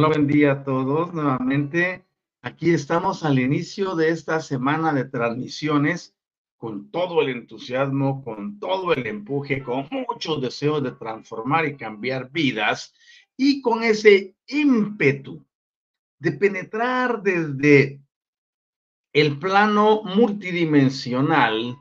Hola, buen día a todos. Nuevamente, aquí estamos al inicio de esta semana de transmisiones con todo el entusiasmo, con todo el empuje, con muchos deseos de transformar y cambiar vidas y con ese ímpetu de penetrar desde el plano multidimensional,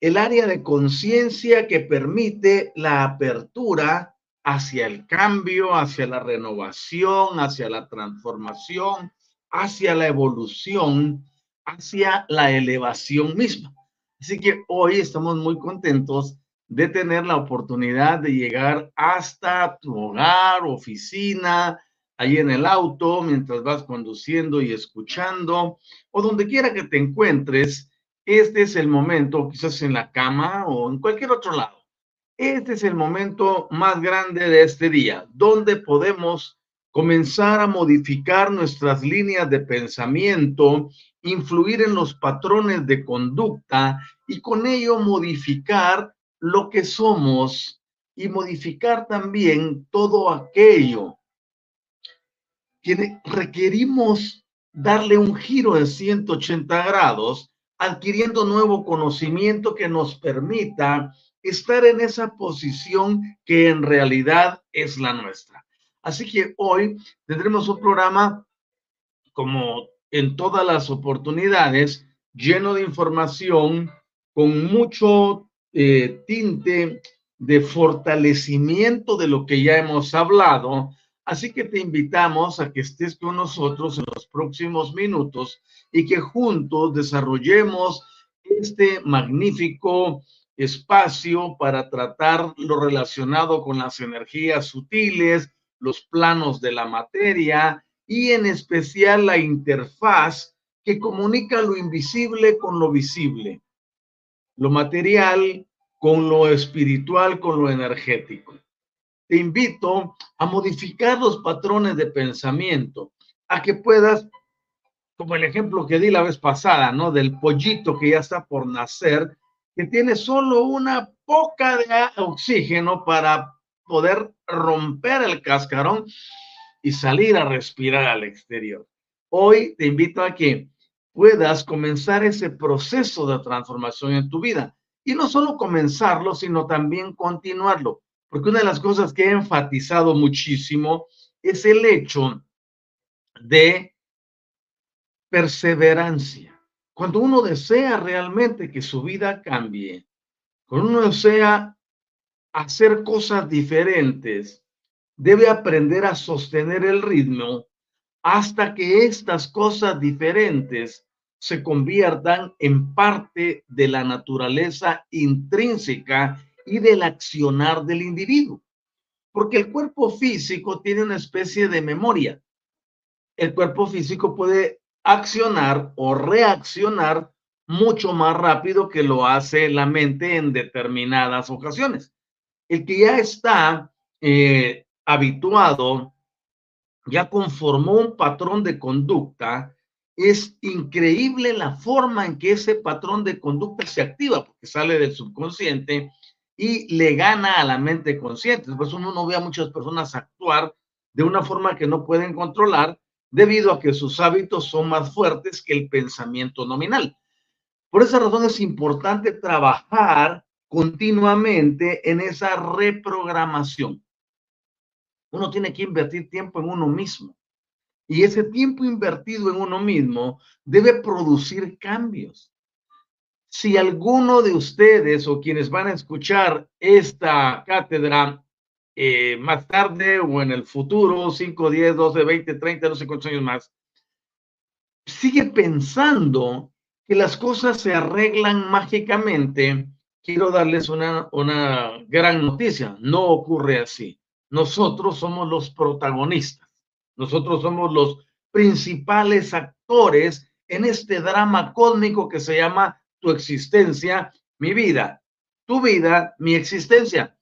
el área de conciencia que permite la apertura hacia el cambio, hacia la renovación, hacia la transformación, hacia la evolución, hacia la elevación misma. Así que hoy estamos muy contentos de tener la oportunidad de llegar hasta tu hogar, oficina, ahí en el auto, mientras vas conduciendo y escuchando, o donde quiera que te encuentres, este es el momento, quizás en la cama o en cualquier otro lado este es el momento más grande de este día, donde podemos comenzar a modificar nuestras líneas de pensamiento, influir en los patrones de conducta y con ello modificar lo que somos y modificar también todo aquello que requerimos darle un giro de 180 grados, adquiriendo nuevo conocimiento que nos permita estar en esa posición que en realidad es la nuestra. Así que hoy tendremos un programa como en todas las oportunidades, lleno de información, con mucho eh, tinte de fortalecimiento de lo que ya hemos hablado. Así que te invitamos a que estés con nosotros en los próximos minutos y que juntos desarrollemos este magnífico espacio para tratar lo relacionado con las energías sutiles, los planos de la materia y en especial la interfaz que comunica lo invisible con lo visible, lo material con lo espiritual, con lo energético. Te invito a modificar los patrones de pensamiento, a que puedas, como el ejemplo que di la vez pasada, ¿no? Del pollito que ya está por nacer, que tiene solo una poca de oxígeno para poder romper el cascarón y salir a respirar al exterior. Hoy te invito a que puedas comenzar ese proceso de transformación en tu vida. Y no solo comenzarlo, sino también continuarlo. Porque una de las cosas que he enfatizado muchísimo es el hecho de perseverancia. Cuando uno desea realmente que su vida cambie, cuando uno desea hacer cosas diferentes, debe aprender a sostener el ritmo hasta que estas cosas diferentes se conviertan en parte de la naturaleza intrínseca y del accionar del individuo. Porque el cuerpo físico tiene una especie de memoria. El cuerpo físico puede accionar o reaccionar mucho más rápido que lo hace la mente en determinadas ocasiones. El que ya está eh, habituado, ya conformó un patrón de conducta, es increíble la forma en que ese patrón de conducta se activa, porque sale del subconsciente y le gana a la mente consciente. Después uno no ve a muchas personas actuar de una forma que no pueden controlar debido a que sus hábitos son más fuertes que el pensamiento nominal. Por esa razón es importante trabajar continuamente en esa reprogramación. Uno tiene que invertir tiempo en uno mismo. Y ese tiempo invertido en uno mismo debe producir cambios. Si alguno de ustedes o quienes van a escuchar esta cátedra eh, más tarde o en el futuro, 5, 10, 12, 20, 30, no sé cuántos años más, sigue pensando que las cosas se arreglan mágicamente, quiero darles una, una gran noticia. No ocurre así. Nosotros somos los protagonistas. Nosotros somos los principales actores en este drama cósmico que se llama tu existencia, mi vida. Tu vida, mi existencia.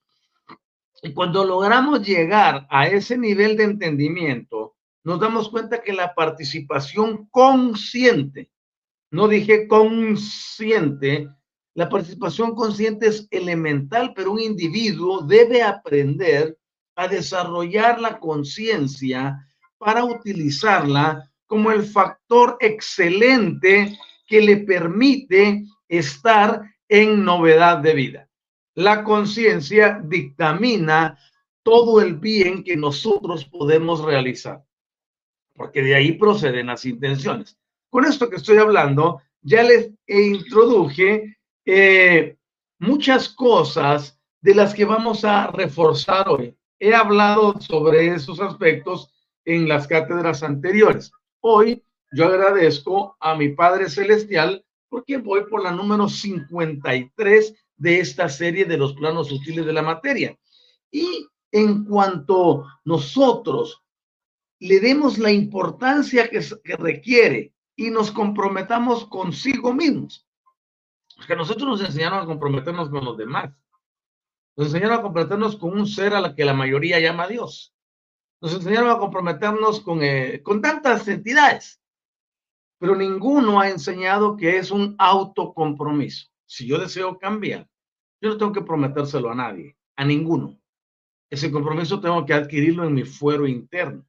Y cuando logramos llegar a ese nivel de entendimiento, nos damos cuenta que la participación consciente, no dije consciente, la participación consciente es elemental, pero un individuo debe aprender a desarrollar la conciencia para utilizarla como el factor excelente que le permite estar en novedad de vida la conciencia dictamina todo el bien que nosotros podemos realizar, porque de ahí proceden las intenciones. Con esto que estoy hablando, ya les introduje eh, muchas cosas de las que vamos a reforzar hoy. He hablado sobre esos aspectos en las cátedras anteriores. Hoy yo agradezco a mi Padre Celestial porque voy por la número 53 de esta serie de los planos sutiles de la materia. Y en cuanto nosotros le demos la importancia que, requiere y nos comprometamos consigo mismos, porque nosotros nos enseñaron a comprometernos con los demás. Nos enseñaron a comprometernos con un ser a la que la mayoría llama Dios. Nos enseñaron a comprometernos con, eh, con tantas entidades, pero ninguno ha enseñado que es un autocompromiso. Si yo deseo cambiar, yo no tengo que prometérselo a nadie, a ninguno. Ese compromiso tengo que adquirirlo en mi fuero interno.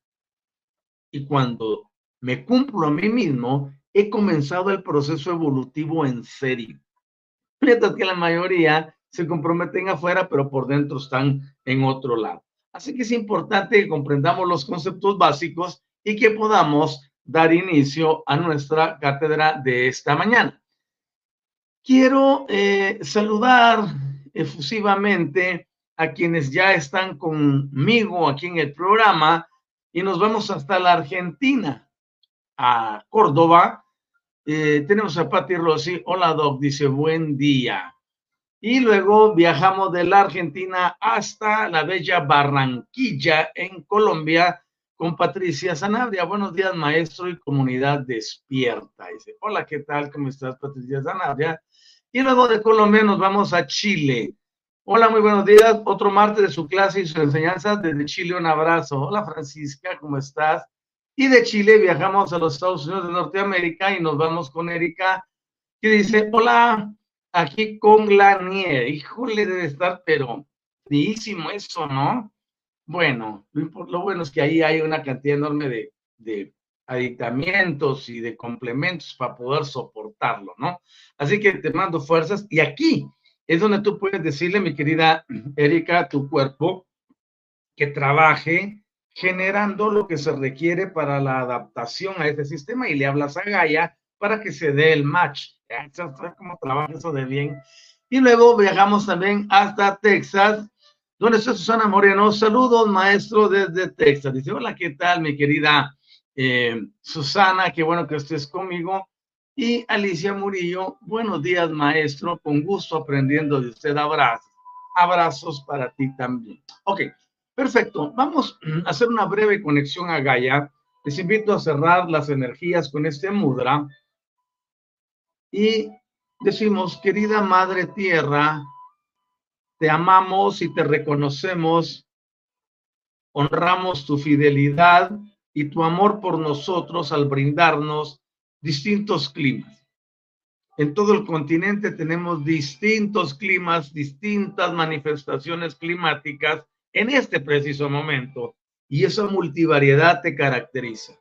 Y cuando me cumplo a mí mismo, he comenzado el proceso evolutivo en serio. Mientras que la mayoría se comprometen afuera, pero por dentro están en otro lado. Así que es importante que comprendamos los conceptos básicos y que podamos dar inicio a nuestra cátedra de esta mañana. Quiero eh, saludar efusivamente a quienes ya están conmigo aquí en el programa y nos vamos hasta la Argentina, a Córdoba. Eh, tenemos a Patti Rossi. Hola, Doc, dice buen día. Y luego viajamos de la Argentina hasta la bella Barranquilla, en Colombia, con Patricia Sanabria. Buenos días, maestro y comunidad despierta. Dice, hola, ¿qué tal? ¿Cómo estás, Patricia Sanabria? Y luego de Colombia nos vamos a Chile. Hola, muy buenos días. Otro martes de su clase y su enseñanza. Desde Chile, un abrazo. Hola, Francisca, ¿cómo estás? Y de Chile viajamos a los Estados Unidos de Norteamérica y nos vamos con Erika, que dice, hola, aquí con la nieve. Híjole, debe estar, pero fríísimo eso, ¿no? Bueno, lo, bueno es que ahí hay una cantidad enorme de aditamientos y de complementos para poder soportarlo, ¿no? Así que te mando fuerzas y aquí es donde tú puedes decirle, mi querida Erika, a tu cuerpo que trabaje generando lo que se requiere para la adaptación a este sistema y le hablas a Gaia para que se dé el match. ¿Cómo trabaja eso de bien? Y luego viajamos también hasta Texas, donde está Susana Moreno. Saludos, maestro, desde Texas. Dice, hola, ¿qué tal, mi querida eh, Susana? Qué bueno que estés conmigo. Y Alicia Murillo, buenos días, maestro. Con gusto aprendiendo de usted. Abrazos. Abrazos para ti también. Ok, perfecto. Vamos a hacer una breve conexión a Gaia. Les invito a cerrar las energías con este mudra. Y decimos, querida Madre Tierra, te amamos y te reconocemos, honramos tu fidelidad y tu amor por nosotros al brindarnos distintos climas. En todo el continente tenemos distintos climas, distintas manifestaciones climáticas en este preciso momento y esa multivariedad te caracteriza.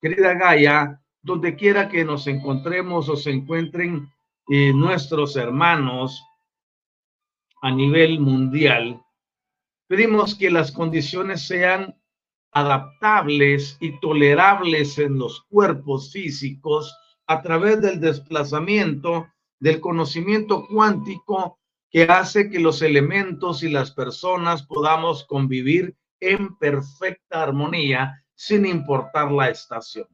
Querida Gaia, donde quiera que nos encontremos o se encuentren eh, nuestros hermanos a nivel mundial, pedimos que las condiciones sean adaptables y tolerables en los cuerpos físicos a través del desplazamiento del conocimiento cuántico que hace que los elementos y las personas podamos convivir en perfecta armonía sin importar la estación.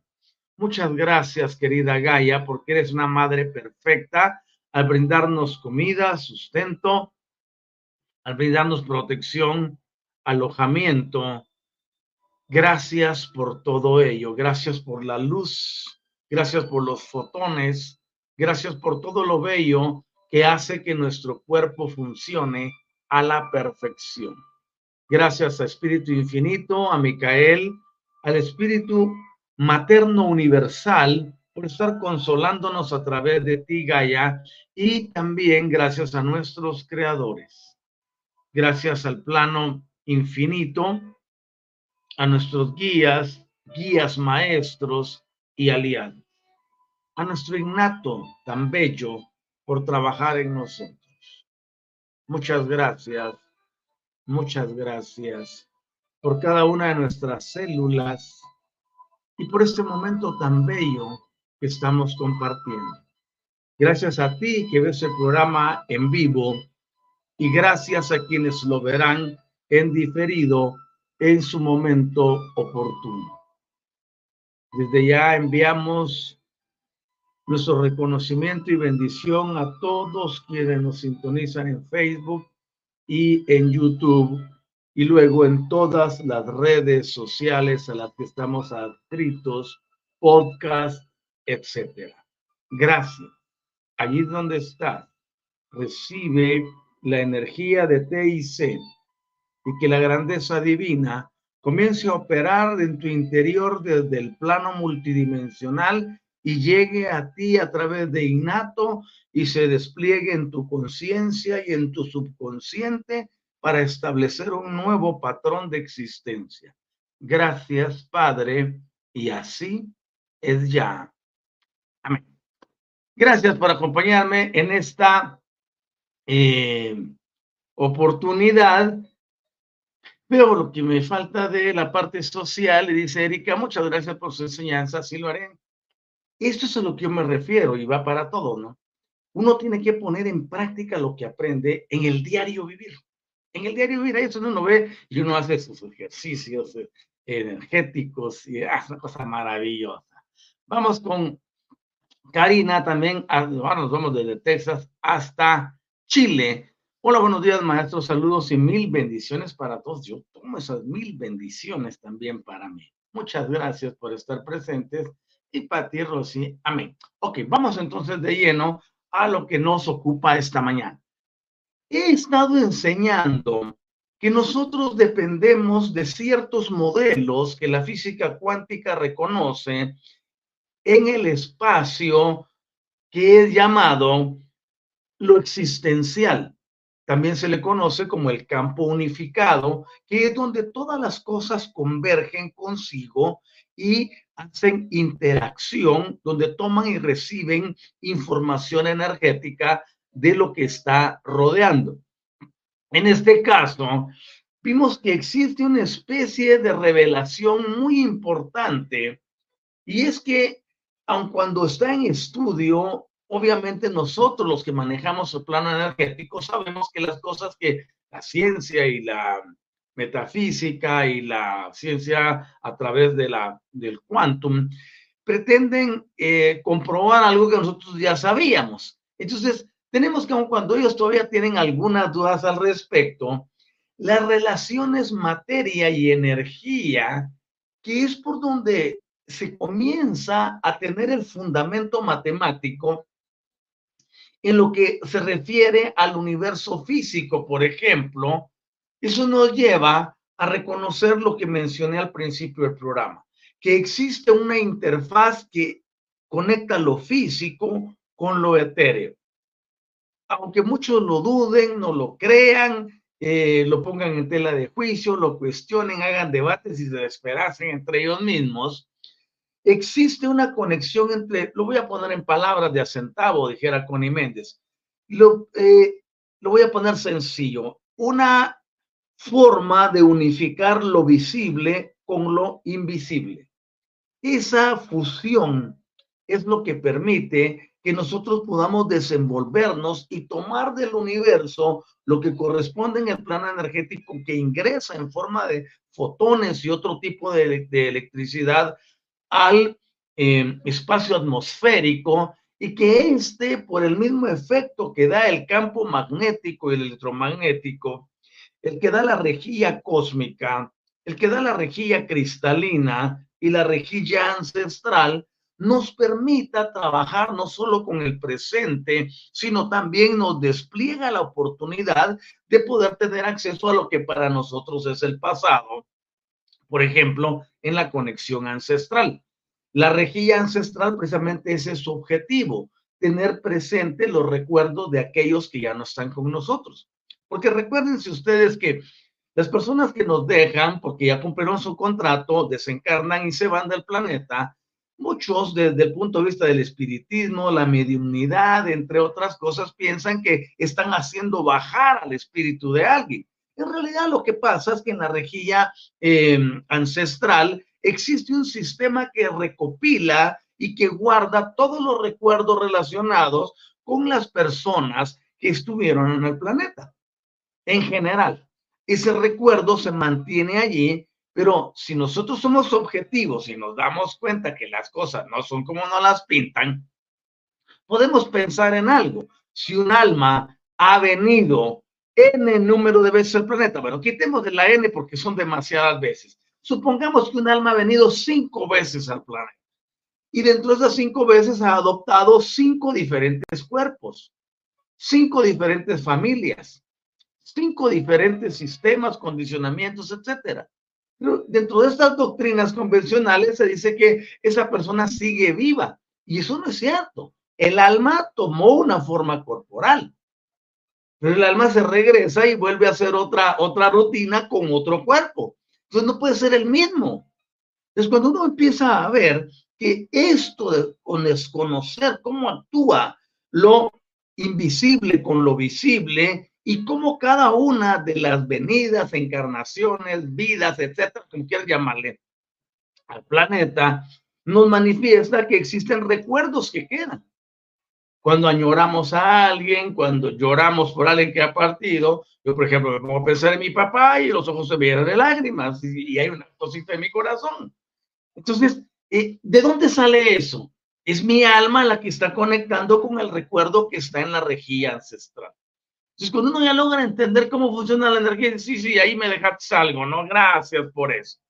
Muchas gracias, querida Gaia, porque eres una madre perfecta al brindarnos comida, sustento, al brindarnos protección, alojamiento. Gracias por todo ello. Gracias por la luz. Gracias por los fotones. Gracias por todo lo bello que hace que nuestro cuerpo funcione a la perfección. Gracias a Espíritu Infinito, a Micael, al Espíritu Materno Universal, por estar consolándonos a través de ti, Gaia, y también gracias a nuestros creadores. Gracias al plano infinito, a nuestros guías, guías maestros y aliados. A nuestro innato tan bello por trabajar en nosotros. Muchas gracias, muchas gracias por cada una de nuestras células y por este momento tan bello que estamos compartiendo. Gracias a ti que ves el programa en vivo y gracias a quienes lo verán en diferido en su momento oportuno. Desde ya enviamos nuestro reconocimiento y bendición a todos quienes nos sintonizan en Facebook y en YouTube y luego en todas las redes sociales a las que estamos adscritos, podcast, etcétera. Gracias. Allí donde estás, recibe la energía de TIC y que la grandeza divina comience a operar en tu interior desde el plano multidimensional y llegue a ti a través de innato y se despliegue en tu conciencia y en tu subconsciente para establecer un nuevo patrón de existencia. Gracias, Padre, y así es ya. Amén. Gracias por acompañarme en esta eh, oportunidad. Veo lo que me falta de la parte social y dice Erika, muchas gracias por su enseñanza, sí lo haré. Esto es a lo que yo me refiero y va para todo, ¿no? Uno tiene que poner en práctica lo que aprende en el diario vivir en el diario mira, eso uno ve y uno hace sus ejercicios energéticos y hace una cosa maravillosa. Vamos con Karina también, ahora nos vamos desde Texas hasta Chile. Hola, buenos días, maestros, saludos y mil bendiciones para todos. Yo tomo esas mil bendiciones también para mí. Muchas gracias por estar presentes y para ti, Rosy, amén. Ok, vamos entonces de lleno a lo que nos ocupa esta mañana he estado enseñando que nosotros dependemos de ciertos modelos que la física cuántica reconoce en el espacio que es llamado lo existencial. También se le conoce como el campo unificado, que es donde todas las cosas convergen consigo y hacen interacción, donde toman y reciben información energética de lo que está rodeando. En este caso, vimos que existe una especie de revelación muy importante y es que aun cuando está en estudio, obviamente nosotros los que manejamos el plano energético sabemos que las cosas que la ciencia y la metafísica y la ciencia a través de la, del quantum pretenden eh, comprobar algo que nosotros ya sabíamos. Entonces, tenemos que, cuando ellos todavía tienen algunas dudas al respecto, las relaciones materia y energía, que es por donde se comienza a tener el fundamento matemático en lo que se refiere al universo físico, por ejemplo, eso nos lleva a reconocer lo que mencioné al principio del programa, que existe una interfaz que conecta lo físico con lo etéreo. Aunque muchos lo duden, no lo crean, eh, lo pongan en tela de juicio, lo cuestionen, hagan debates y se desesperasen entre ellos mismos, existe una conexión entre, lo voy a poner en palabras de acentavo, dijera Connie Méndez, lo, eh, lo voy a poner sencillo, una forma de unificar lo visible con lo invisible. Esa fusión es lo que permite que nosotros podamos desenvolvernos y tomar del universo lo que corresponde en el plano energético que ingresa en forma de fotones y otro tipo de, electricidad al eh, espacio atmosférico y que este, por el mismo efecto que da el campo magnético y el electromagnético, el que da la rejilla cósmica, el que da la rejilla cristalina y la rejilla ancestral, nos permita trabajar no solo con el presente, sino también nos despliega la oportunidad de poder tener acceso a lo que para nosotros es el pasado. Por ejemplo, en la conexión ancestral. La rejilla ancestral precisamente es su objetivo, tener presente los recuerdos de aquellos que ya no están con nosotros. Porque recuérdense ustedes que las personas que nos dejan, porque ya cumplieron su contrato, desencarnan y se van del planeta, muchos desde el punto de vista del espiritismo, la mediunidad, entre otras cosas, piensan que están haciendo bajar al espíritu de alguien. En realidad lo que pasa es que en la rejilla eh, ancestral existe un sistema que recopila y que guarda todos los recuerdos relacionados con las personas que estuvieron en el planeta en general. Ese recuerdo se mantiene allí, pero si nosotros somos objetivos y nos damos cuenta que las cosas no son como nos las pintan, podemos pensar en algo. Si un alma ha venido n número de veces al planeta, bueno, quitemos de la n porque son demasiadas veces. Supongamos que un alma ha venido cinco veces al planeta y dentro de esas cinco veces ha adoptado cinco diferentes cuerpos, cinco diferentes familias, cinco diferentes sistemas, condicionamientos, etcétera. Dentro de estas doctrinas convencionales se dice que esa persona sigue viva y eso no es cierto. El alma tomó una forma corporal, pero el alma se regresa y vuelve a hacer otra, otra rutina con otro cuerpo. Entonces no puede ser el mismo. Entonces cuando uno empieza a ver que esto de desconocer cómo actúa lo invisible con lo visible, y cómo cada una de las venidas, encarnaciones, vidas, etcétera, como quieras llamarle, al planeta, nos manifiesta que existen recuerdos que quedan. Cuando añoramos a alguien, cuando lloramos por alguien que ha partido, yo, por ejemplo, me pongo a pensar en mi papá y los ojos se me llenan de lágrimas y, hay una cosita en mi corazón. Entonces, eh, ¿de dónde sale eso? Es mi alma la que está conectando con el recuerdo que está en la rejilla ancestral. Entonces, cuando uno ya logra entender cómo funciona la energía, sí, sí, ahí me dejaste algo, ¿no? Gracias por eso.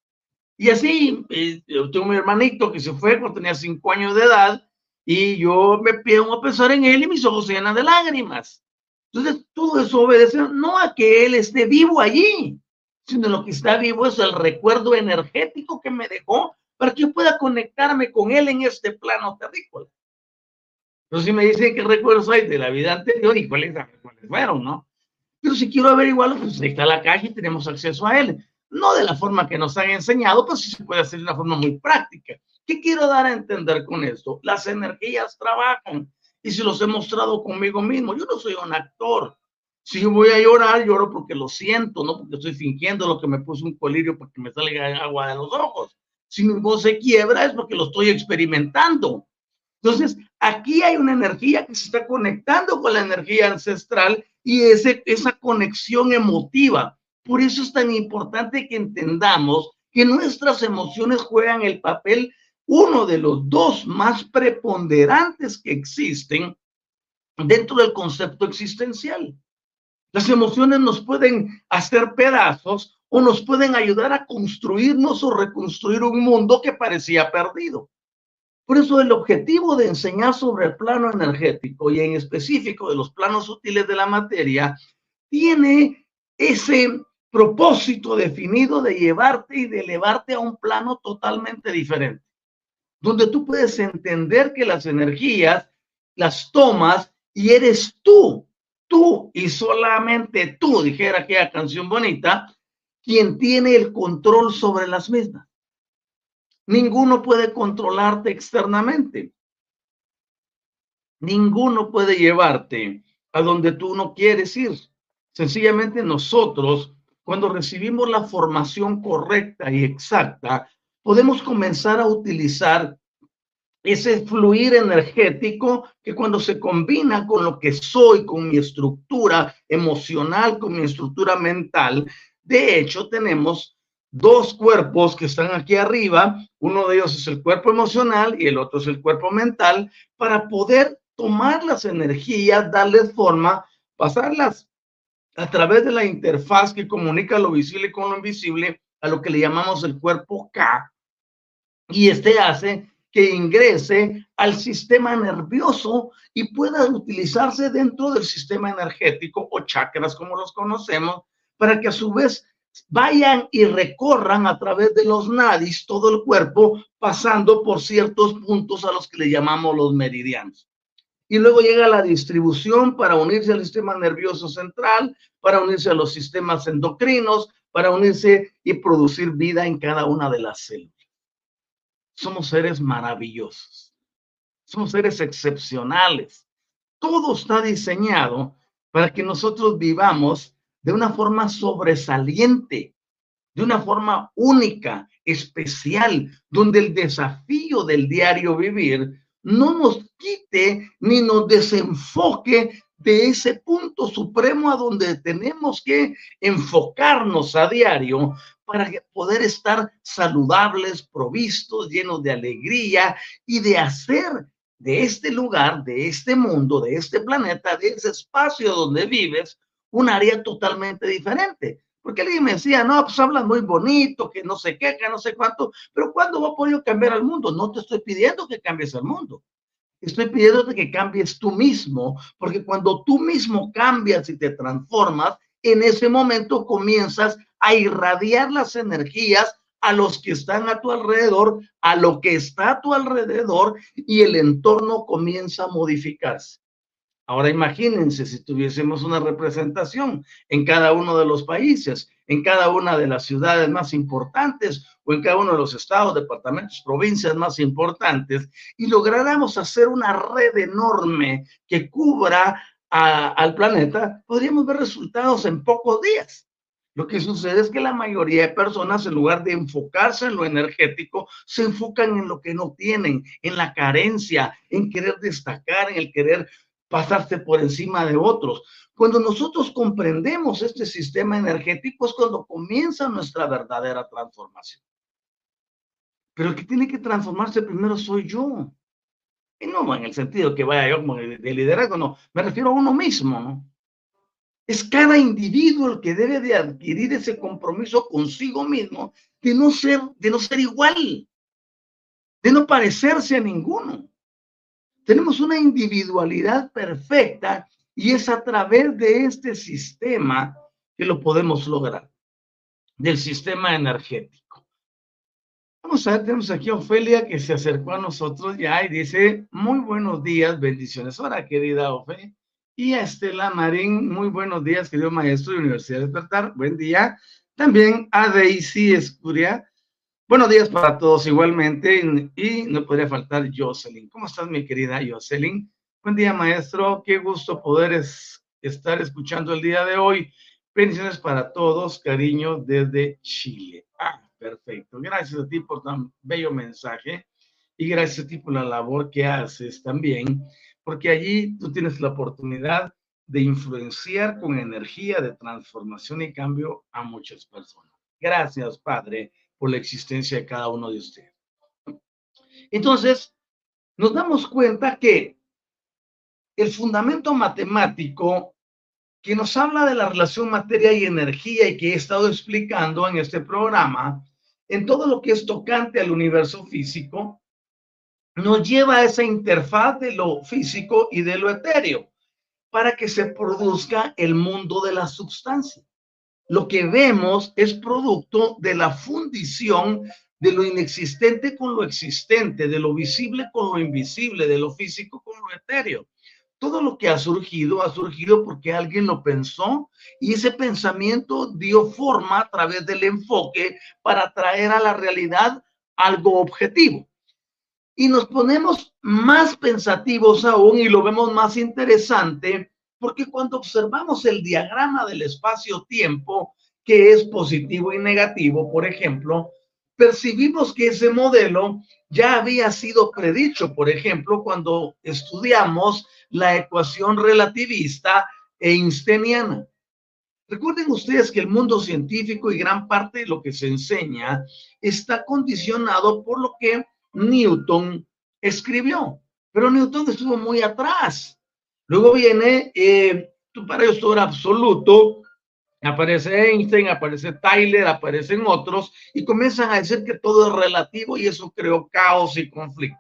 Y así, eh, yo tengo mi hermanito que se fue cuando tenía cinco años de edad y yo me pido a pensar en él y mis ojos se llenan de lágrimas. Entonces, todo eso obedece no a que él esté vivo allí, sino lo que está vivo es el recuerdo energético que me dejó para que yo pueda conectarme con él en este plano terrícola. Entonces, si me dicen qué recuerdos hay de la vida anterior y cuáles, fueron, ¿no? Pero si quiero averiguarlo, pues ahí está la caja y tenemos acceso a él. No de la forma que nos han enseñado, pero sí se puede hacer de una forma muy práctica. ¿Qué quiero dar a entender con esto? Las energías trabajan y se los he mostrado conmigo mismo. Yo no soy un actor. Si voy a llorar, lloro porque lo siento, no porque estoy fingiendo lo que me puso un colirio para que me salga agua de los ojos. Si mi voz se quiebra es porque lo estoy experimentando. Entonces, aquí hay una energía que se está conectando con la energía ancestral y ese, esa conexión emotiva. Por eso es tan importante que entendamos que nuestras emociones juegan el papel, uno de los dos más preponderantes que existen dentro del concepto existencial. Las emociones nos pueden hacer pedazos o nos pueden ayudar a construirnos o reconstruir un mundo que parecía perdido. Por eso el objetivo de enseñar sobre el plano energético y en específico de los planos sutiles de la materia tiene ese propósito definido de llevarte y de elevarte a un plano totalmente diferente, donde tú puedes entender que las energías las tomas y eres tú, tú y solamente tú, dijera aquella canción bonita, quien tiene el control sobre las mismas. Ninguno puede controlarte externamente. Ninguno puede llevarte a donde tú no quieres ir. Sencillamente nosotros, cuando recibimos la formación correcta y exacta, podemos comenzar a utilizar ese fluir energético que cuando se combina con lo que soy, con mi estructura emocional, con mi estructura mental, de hecho tenemos dos cuerpos que están aquí arriba, uno de ellos es el cuerpo emocional y el otro es el cuerpo mental, para poder tomar las energías, darles forma, pasarlas a través de la interfaz que comunica lo visible con lo invisible a lo que le llamamos el cuerpo K. Y este hace que ingrese al sistema nervioso y pueda utilizarse dentro del sistema energético o chakras como los conocemos, para que a su vez vayan y recorran a través de los nadis todo el cuerpo, pasando por ciertos puntos a los que le llamamos los meridianos. Y luego llega la distribución para unirse al sistema nervioso central, para unirse a los sistemas endocrinos, para unirse y producir vida en cada una de las células. Somos seres maravillosos. Somos seres excepcionales. Todo está diseñado para que nosotros vivamos de una forma sobresaliente, de una forma única, especial, donde el desafío del diario vivir no nos quite ni nos desenfoque de ese punto supremo a donde tenemos que enfocarnos a diario para poder estar saludables, provistos, llenos de alegría y de hacer de este lugar, de este mundo, de este planeta, de ese espacio donde vives, un área totalmente diferente. Porque alguien me decía, no, pues hablas muy bonito, que no sé qué, que no sé cuánto, pero ¿cuándo va a poder cambiar el mundo? No te estoy pidiendo que cambies el mundo. Estoy pidiéndote que cambies tú mismo, porque cuando tú mismo cambias y te transformas, en ese momento comienzas a irradiar las energías a los que están a tu alrededor, a lo que está a tu alrededor y el entorno comienza a modificarse. Ahora imagínense si tuviésemos una representación en cada uno de los países, en cada una de las ciudades más importantes o en cada uno de los estados, departamentos, provincias más importantes y lográramos hacer una red enorme que cubra al planeta, podríamos ver resultados en pocos días. Lo que sucede es que la mayoría de personas, en lugar de enfocarse en lo energético, se enfocan en lo que no tienen, en la carencia, en querer destacar, en el querer pasarse por encima de otros. Cuando nosotros comprendemos este sistema energético es cuando comienza nuestra verdadera transformación. Pero el que tiene que transformarse primero soy yo. Y no en el sentido que vaya yo como de, liderazgo, no. Me refiero a uno mismo, ¿no? Es cada individuo el que debe de adquirir ese compromiso consigo mismo de no ser, de no ser igual, de no parecerse a ninguno. Tenemos una individualidad perfecta y es a través de este sistema que lo podemos lograr, del sistema energético. Vamos a ver, tenemos aquí a Ofelia que se acercó a nosotros ya y dice, muy buenos días, bendiciones. Hola, querida Ofe. Y a Estela Marín, muy buenos días, querido maestro de Universidad de Despertar. Buen día. También a Daisy Escuria, Buenos días para todos igualmente y no podría faltar Jocelyn. ¿Cómo estás, mi querida Jocelyn? Buen día, maestro. Qué gusto poder estar escuchando el día de hoy. Bendiciones para todos, cariño desde Chile. Ah, perfecto. Gracias a ti por tan bello mensaje. y gracias a ti por la labor que haces también, porque allí tú tienes la oportunidad de influenciar con energía de transformación y cambio a muchas personas. Gracias, Padre, por la existencia de cada uno de ustedes. Entonces, nos damos cuenta que el fundamento matemático que nos habla de la relación materia y energía y que he estado explicando en este programa, en todo lo que es tocante al universo físico, nos lleva a esa interfaz de lo físico y de lo etéreo para que se produzca el mundo de la sustancia. Lo que vemos es producto de la fundición de lo inexistente con lo existente, de lo visible con lo invisible, de lo físico con lo etéreo. Todo lo que ha surgido ha surgido porque alguien lo pensó y ese pensamiento dio forma a través del enfoque para traer a la realidad algo objetivo. Y nos ponemos más pensativos aún y lo vemos más interesante porque cuando observamos el diagrama del espacio-tiempo, que es positivo y negativo, por ejemplo, percibimos que ese modelo ya había sido predicho, por ejemplo, cuando estudiamos la ecuación relativista einsteiniana. Recuerden ustedes que el mundo científico y gran parte de lo que se enseña está condicionado por lo que Newton escribió, pero Newton estuvo muy atrás. Luego viene, eh, para absoluto, aparece Einstein, aparece Tyler, aparecen otros y comienzan a decir que todo es relativo y eso creó caos y conflicto.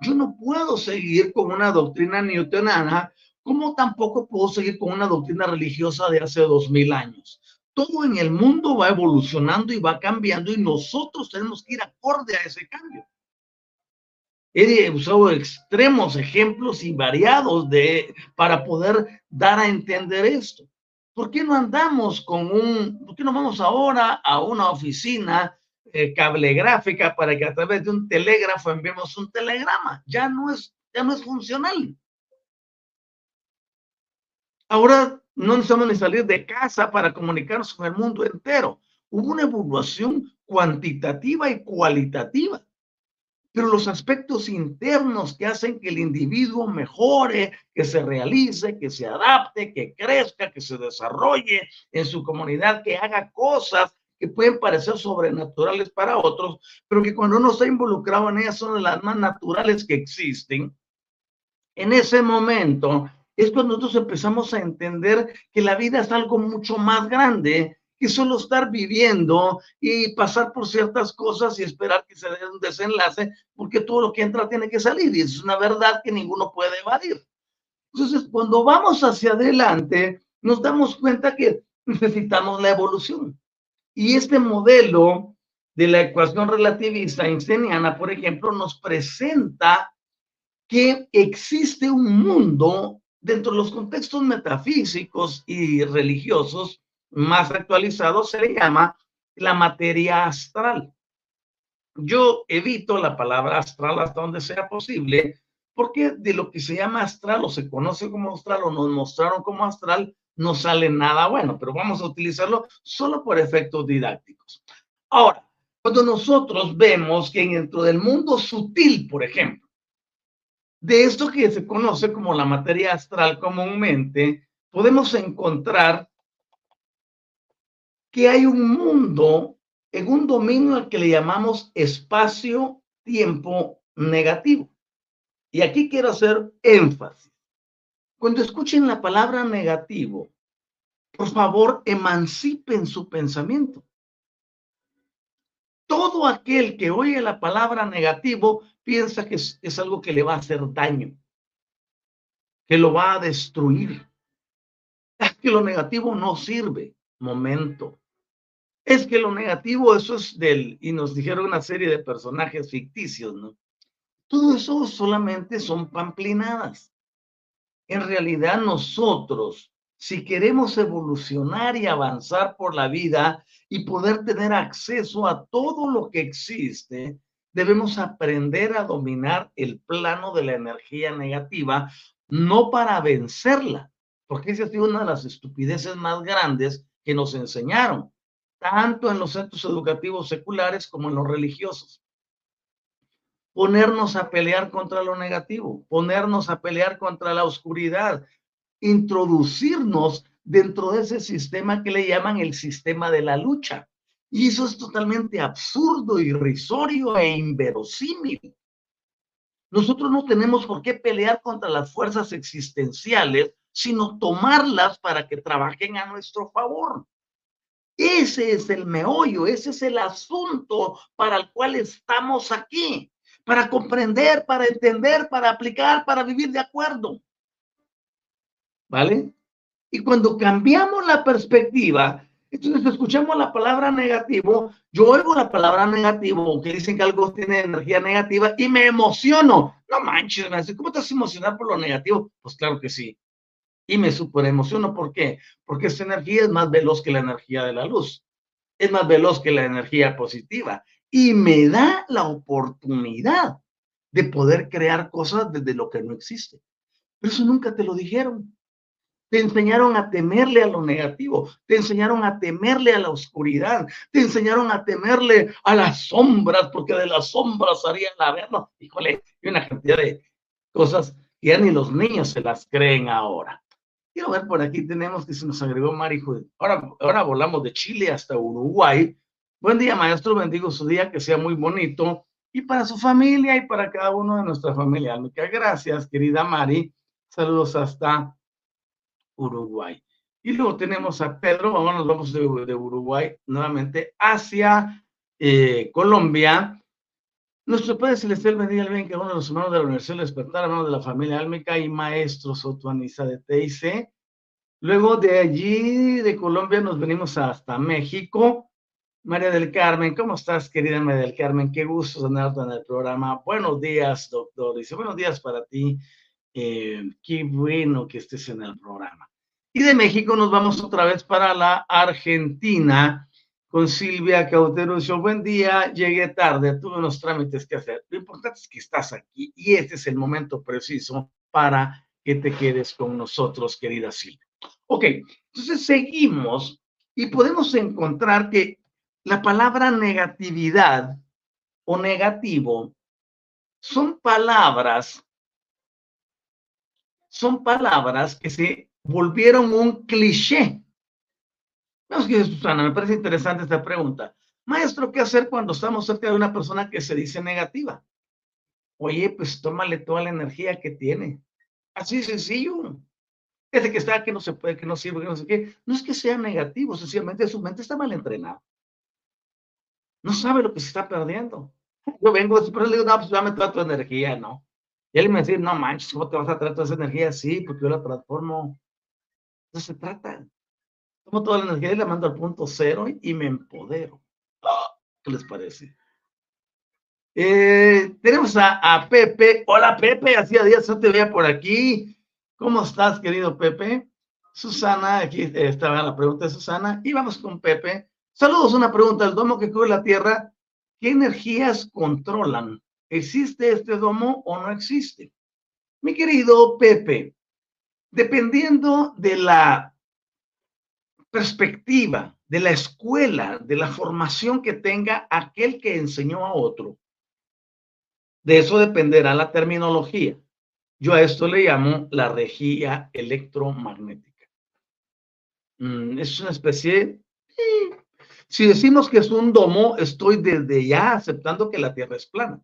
Yo no puedo seguir con una doctrina newtoniana, como tampoco puedo seguir con una doctrina religiosa de hace dos mil años. Todo en el mundo va evolucionando y va cambiando y nosotros tenemos que ir acorde a ese cambio. He usado extremos ejemplos y variados de, para poder dar a entender esto. ¿Por qué no andamos con un, por qué no vamos ahora a una oficina eh, cablegráfica para que a través de un telégrafo enviemos un telegrama? Ya no es, ya no es funcional. Ahora no necesitamos ni salir de casa para comunicarnos con el mundo entero. Hubo una evolución cuantitativa y cualitativa pero los aspectos internos que hacen que el individuo mejore, que se realice, que se adapte, que crezca, que se desarrolle en su comunidad, que haga cosas que pueden parecer sobrenaturales para otros, pero que cuando uno está involucrado en ellas son de las más naturales que existen. En ese momento es cuando nosotros empezamos a entender que la vida es algo mucho más grande que solo estar viviendo y pasar por ciertas cosas y esperar que se dé un desenlace, porque todo lo que entra tiene que salir y es una verdad que ninguno puede evadir. Entonces, cuando vamos hacia adelante, nos damos cuenta que necesitamos la evolución. Y este modelo de la ecuación relativista einsteiniana, por ejemplo, nos presenta que existe un mundo dentro de los contextos metafísicos y religiosos más actualizado se le llama la materia astral. Yo evito la palabra astral hasta donde sea posible, porque de lo que se llama astral o se conoce como astral o nos mostraron como astral, no sale nada bueno, pero vamos a utilizarlo solo por efectos didácticos. Ahora, cuando nosotros vemos que dentro del mundo sutil, por ejemplo, de esto que se conoce como la materia astral comúnmente, podemos encontrar que hay un mundo en un dominio al que le llamamos espacio-tiempo negativo. Y aquí quiero hacer énfasis. Cuando escuchen la palabra negativo, por favor, emancipen su pensamiento. Todo aquel que oye la palabra negativo piensa que es, es, algo que le va a hacer daño, que lo va a destruir. Es que lo negativo no sirve. Momento es que lo negativo, eso es del, y nos dijeron una serie de personajes ficticios, ¿no? Todo eso solamente son pamplinadas. En realidad nosotros, si queremos evolucionar y avanzar por la vida y poder tener acceso a todo lo que existe, debemos aprender a dominar el plano de la energía negativa, no para vencerla, porque esa ha sido una de las estupideces más grandes que nos enseñaron tanto en los centros educativos seculares como en los religiosos. ponernos a pelear contra lo negativo, ponernos a pelear contra la oscuridad, introducirnos dentro de ese sistema que le llaman el sistema de la lucha. Y eso es totalmente absurdo, irrisorio e inverosímil. Nosotros no tenemos por qué pelear contra las fuerzas existenciales, sino tomarlas para que trabajen a nuestro favor. Ese es el meollo, ese es el asunto para el cual estamos aquí, para comprender, para entender, para aplicar, para vivir de acuerdo. ¿Vale? Y cuando cambiamos la perspectiva, entonces escuchamos la palabra negativo, yo oigo la palabra negativo, que dicen que algo tiene energía negativa y me emociono. No manches, ¿cómo a emocionar por lo negativo? Pues claro que sí. Y me super emociono, ¿por qué? Porque esa energía es más veloz que la energía de la luz. Es más veloz que la energía positiva. Y me da la oportunidad de poder crear cosas desde lo que no existe. Pero eso nunca te lo dijeron. Te enseñaron a temerle a lo negativo, te enseñaron a temerle a la oscuridad, te enseñaron a temerle a las sombras, porque de las sombras harían la verlo. Híjole, hay una cantidad de cosas que ya ni los niños se las creen ahora. Quiero ver por aquí, tenemos que se nos agregó Mari Ahora, ahora volamos de Chile hasta Uruguay. Buen día, maestro, bendigo su día, que sea muy bonito. Y para su familia y para cada uno de nuestra familia. Muchas gracias, querida Mari. Saludos hasta Uruguay. Y luego tenemos a Pedro, vamos, vamos de, Uruguay nuevamente hacia eh, Colombia. Nuestro Padre Celestial bendiga el bien que uno de los hermanos de la Universidad Despertar, hermanos de la familia Álmica y maestros Otuaniza de TIC. Luego de allí, de Colombia, nos venimos hasta México. María del Carmen, ¿cómo estás, querida María del Carmen? Qué gusto tenerte en el programa. Buenos días, doctor. Dice, buenos días para ti. Eh, qué bueno que estés en el programa. Y de México nos vamos otra vez para la Argentina con Silvia Cautero. Dice, buen día, llegué tarde, tuve unos trámites que hacer. Lo importante es que estás aquí y este es el momento preciso para que te quedes con nosotros, querida Silvia. Ok, entonces seguimos y podemos encontrar que la palabra negatividad o negativo son palabras son palabras que se volvieron un cliché. Vamos que Susana, me parece interesante esta pregunta. Maestro, ¿qué hacer cuando estamos cerca de una persona que se dice negativa? Oye, pues tómale toda la energía que tiene. Así sencillo. Ese que está, que no se puede, que no sirve, que no sé qué. No es que sea negativo, sencillamente su mente está mal entrenada. No sabe lo que se está perdiendo. Yo vengo, pero le digo, no, pues dame toda tu energía, no. Y él me decir, no manches, ¿cómo te vas a traer toda esa energía? Sí, porque yo la transformo. No se trata. Tomo toda la energía y la mando al punto cero y me empodero. ¿Qué les parece? Eh, tenemos a, Pepe. Hola Pepe, hacía días no te veía por aquí. ¿Cómo estás, querido Pepe? Susana, aquí estaba la pregunta de Susana. Y vamos con Pepe. Saludos, una pregunta. ¿El domo que cubre la Tierra, qué energías controlan? ¿Existe este domo o no existe? Mi querido Pepe, dependiendo de la perspectiva, de la escuela, de la formación que tenga aquel que enseñó a otro, de eso dependerá la terminología. Yo a esto le llamo la regía electromagnética. Mm, es una especie, si decimos que es un domo, estoy desde ya aceptando que la Tierra es plana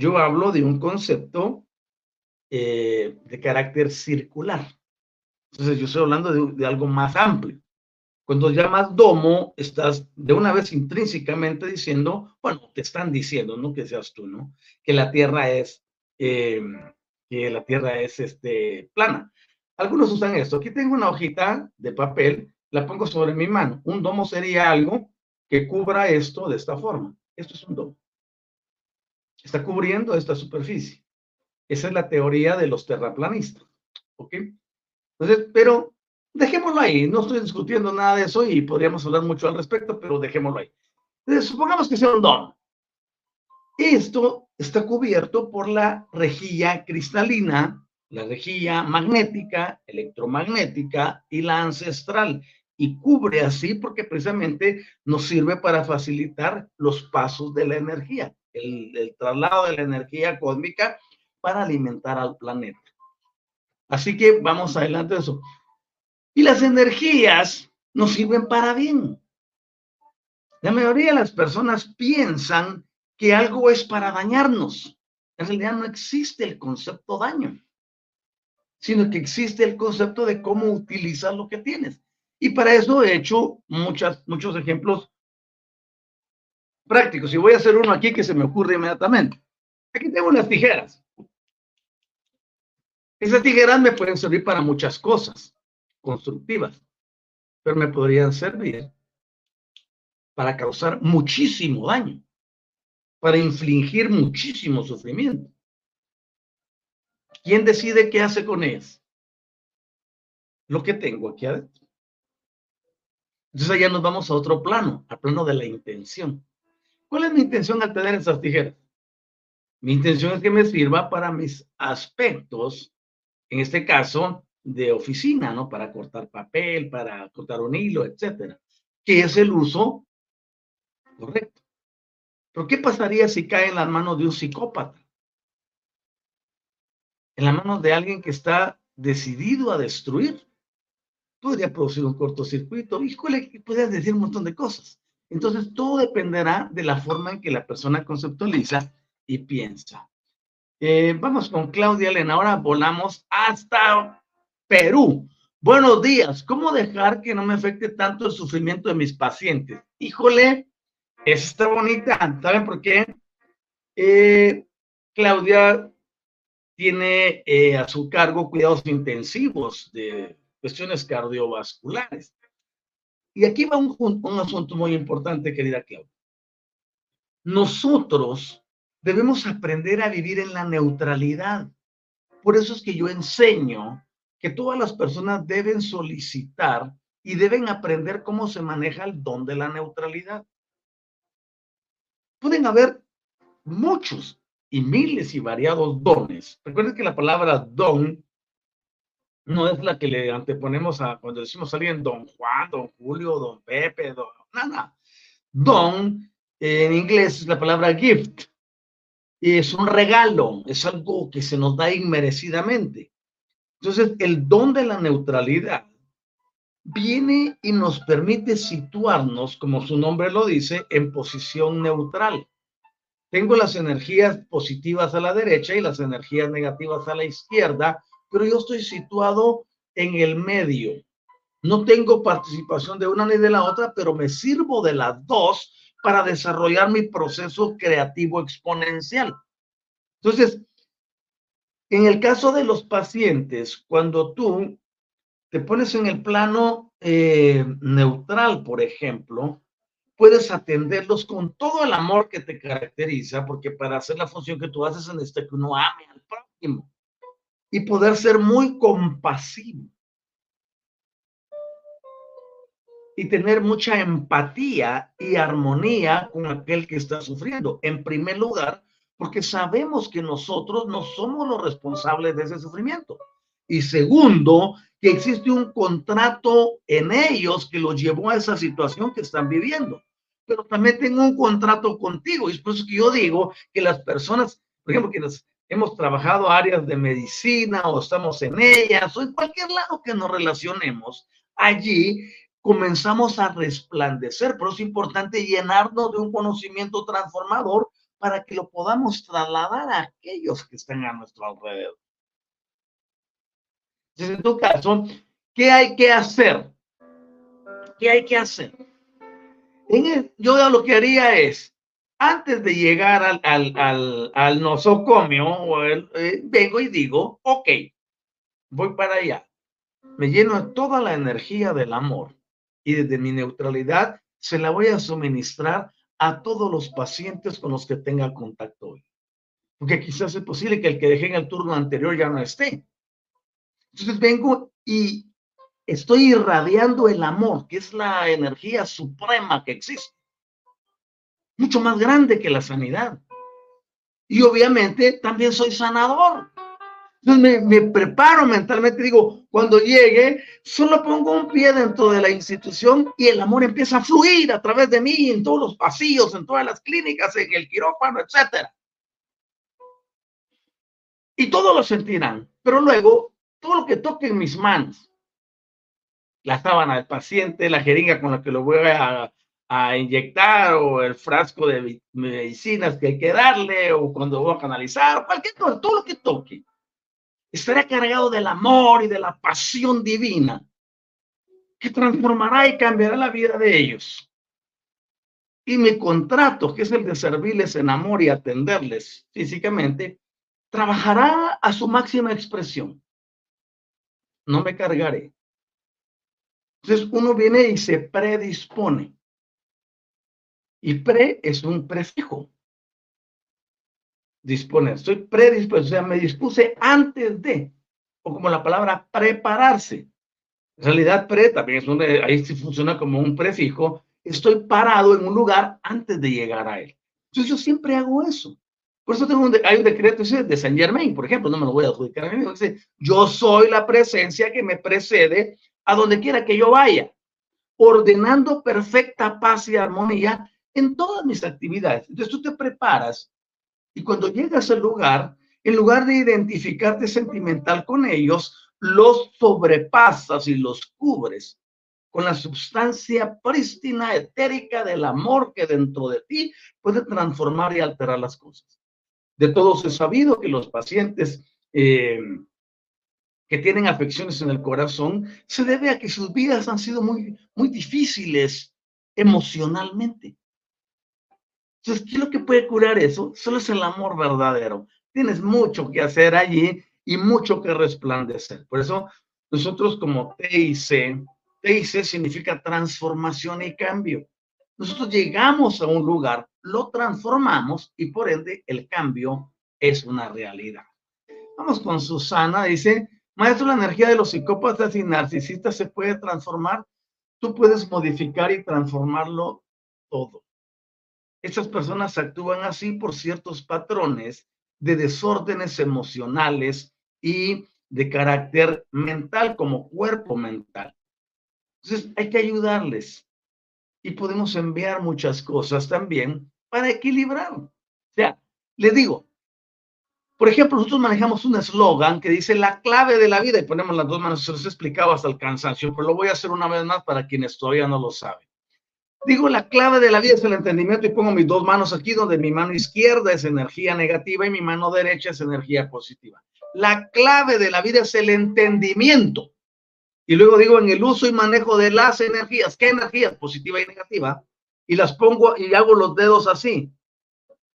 yo hablo de un concepto eh, de carácter circular. Entonces yo estoy hablando de, algo más amplio. Cuando llamas domo, estás de una vez intrínsecamente diciendo, bueno, te están diciendo, no que seas tú, ¿no? Que la Tierra es, eh, que la Tierra es este, plana. Algunos usan esto. Aquí tengo una hojita de papel, la pongo sobre mi mano. Un domo sería algo que cubra esto de esta forma. Esto es un domo está cubriendo esta superficie. Esa es la teoría de los terraplanistas. ¿Ok? Entonces, pero dejémoslo ahí. No estoy discutiendo nada de eso y podríamos hablar mucho al respecto, pero dejémoslo ahí. Supongamos que sea un don. Esto está cubierto por la rejilla cristalina, la rejilla magnética, electromagnética y la ancestral. Y cubre así porque precisamente nos sirve para facilitar los pasos de la energía el traslado de la energía cósmica para alimentar al planeta. Así que vamos adelante de eso. Y las energías nos sirven para bien. La mayoría de las personas piensan que algo es para dañarnos. En realidad no existe el concepto daño, sino que existe el concepto de cómo utilizar lo que tienes. Y para eso he hecho muchas, muchos ejemplos prácticos. Y voy a hacer uno aquí que se me ocurre inmediatamente. Aquí tengo unas tijeras. Esas tijeras me pueden servir para muchas cosas constructivas, pero me podrían servir para causar muchísimo daño, para infligir muchísimo sufrimiento. ¿Quién decide qué hace con ellas? Lo que tengo aquí adentro. Entonces allá nos vamos a otro plano, al plano de la intención. ¿Cuál es mi intención al tener esas tijeras? Mi intención es que me sirva para mis aspectos, en este caso, de oficina, ¿no? Para cortar papel, para cortar un hilo, etcétera. Que es el uso correcto. Pero ¿qué pasaría si cae en las manos de un psicópata? En las manos de alguien que está decidido a destruir. Podría producir un cortocircuito. Híjole, podrías decir un montón de cosas. Entonces, todo dependerá de la forma en que la persona conceptualiza y piensa. Eh, vamos con Claudia Elena. Ahora volamos hasta Perú. Buenos días. ¿Cómo dejar que no me afecte tanto el sufrimiento de mis pacientes? Híjole, está bonita. ¿Saben por qué? Eh, Claudia tiene eh, a su cargo cuidados intensivos de cuestiones cardiovasculares. Y aquí va un, un asunto muy importante, querida Claudia. Nosotros debemos aprender a vivir en la neutralidad. Por eso es que yo enseño que todas las personas deben solicitar y deben aprender cómo se maneja el don de la neutralidad pueden haber muchos y miles y variados dones. Recuerden que la palabra don no es la que le anteponemos a cuando decimos a alguien don Juan, don Julio, don Pepe, don nada. Don en inglés es la palabra gift. Y es un regalo, es algo que se nos da inmerecidamente. Entonces, el don de la neutralidad viene y nos permite situarnos, como su nombre lo dice, en posición neutral. Tengo las energías positivas a la derecha y las energías negativas a la izquierda, pero yo estoy situado en el medio. No tengo participación de una ni de la otra, pero me sirvo de las dos para desarrollar mi proceso creativo exponencial. Entonces, en el caso de los pacientes, cuando tú te pones en el plano eh, neutral, por ejemplo, puedes atenderlos con todo el amor que te caracteriza, porque para hacer la función que tú haces en este que uno ame al prójimo y poder ser muy compasivo y tener mucha empatía y armonía con aquel que está sufriendo. En primer lugar, porque sabemos que nosotros no somos los responsables de ese sufrimiento. Y segundo, que existe un contrato en ellos que los llevó a esa situación que están viviendo. Pero también tengo un contrato contigo y es por eso que yo digo que las personas, por ejemplo, que hemos trabajado áreas de medicina o estamos en ellas o en cualquier lado que nos relacionemos, allí comenzamos a resplandecer. Pero es importante llenarnos de un conocimiento transformador para que lo podamos trasladar a aquellos que están a nuestro alrededor. Entonces, en tu caso, ¿qué hay que hacer? ¿Qué hay que hacer? Yo lo que haría es, antes de llegar al, al, al, nosocomio, eh, vengo y digo, ok, voy para allá. Me lleno de toda la energía del amor y desde mi neutralidad se la voy a suministrar a todos los pacientes con los que tenga contacto hoy. Porque quizás es posible que el que dejé en el turno anterior ya no esté. Entonces vengo y estoy irradiando el amor, que es la energía suprema que existe. Mucho más grande que la sanidad. Y obviamente también soy sanador. Entonces me, preparo mentalmente, digo, cuando llegue, solo pongo un pie dentro de la institución y el amor empieza a fluir a través de mí en todos los pasillos, en todas las clínicas, en el quirófano, etcétera. Y todos lo sentirán, pero luego todo lo que toque en mis manos, la sábana del paciente, la jeringa con la que lo voy a, a inyectar o el frasco de medicinas que hay que darle o cuando voy a canalizar, cualquier cosa, todo lo que toque estará cargado del amor y de la pasión divina que transformará y cambiará la vida de ellos. Y mi contrato, que es el de servirles en amor y atenderles físicamente, trabajará a su máxima expresión. No me cargaré. Entonces uno viene y se predispone. Y pre es un prefijo disponer. Estoy predispuesto, o sea, me dispuse antes de, o como la palabra prepararse. En realidad, pre también es un, ahí sí funciona como un prefijo. Estoy parado en un lugar antes de llegar a él. Entonces yo siempre hago eso. Por eso tengo un, hay un decreto de Saint Germain, por ejemplo, no me lo voy a adjudicar a mí, dice, yo soy la presencia que me precede a donde quiera que yo vaya, ordenando perfecta paz y armonía en todas mis actividades. Entonces tú te preparas y cuando llegas al lugar, en lugar de identificarte sentimental con ellos, los sobrepasas y los cubres con la sustancia prístina, etérica del amor que dentro de ti puede transformar y alterar las cosas. De todos he sabido que los pacientes eh, que tienen afecciones en el corazón se debe a que sus vidas han sido muy, muy difíciles emocionalmente. Entonces, ¿qué es lo que puede curar eso? Solo es el amor verdadero. Tienes mucho que hacer allí y mucho que resplandecer. Por eso, nosotros como TIC, TIC significa transformación y cambio. Nosotros llegamos a un lugar, lo transformamos y por ende el cambio es una realidad. Vamos con Susana, dice, maestro, la energía de los psicópatas y narcisistas se puede transformar. Tú puedes modificar y transformarlo todo. Estas personas actúan así por ciertos patrones de desórdenes emocionales y de carácter mental como cuerpo mental. Entonces hay que ayudarles y podemos enviar muchas cosas también para equilibrar. O sea, les digo, por ejemplo, nosotros manejamos un eslogan que dice la clave de la vida y ponemos las dos manos, se los he explicado hasta el cansancio, pero lo voy a hacer una vez más para quienes todavía no lo saben. Digo, la clave de la vida es el entendimiento y pongo mis dos manos aquí donde mi mano izquierda es energía negativa y mi mano derecha es energía positiva. La clave de la vida es el entendimiento. Y luego digo en el uso y manejo de las energías, ¿qué energías? Positiva y negativa. Y las pongo y hago los dedos así.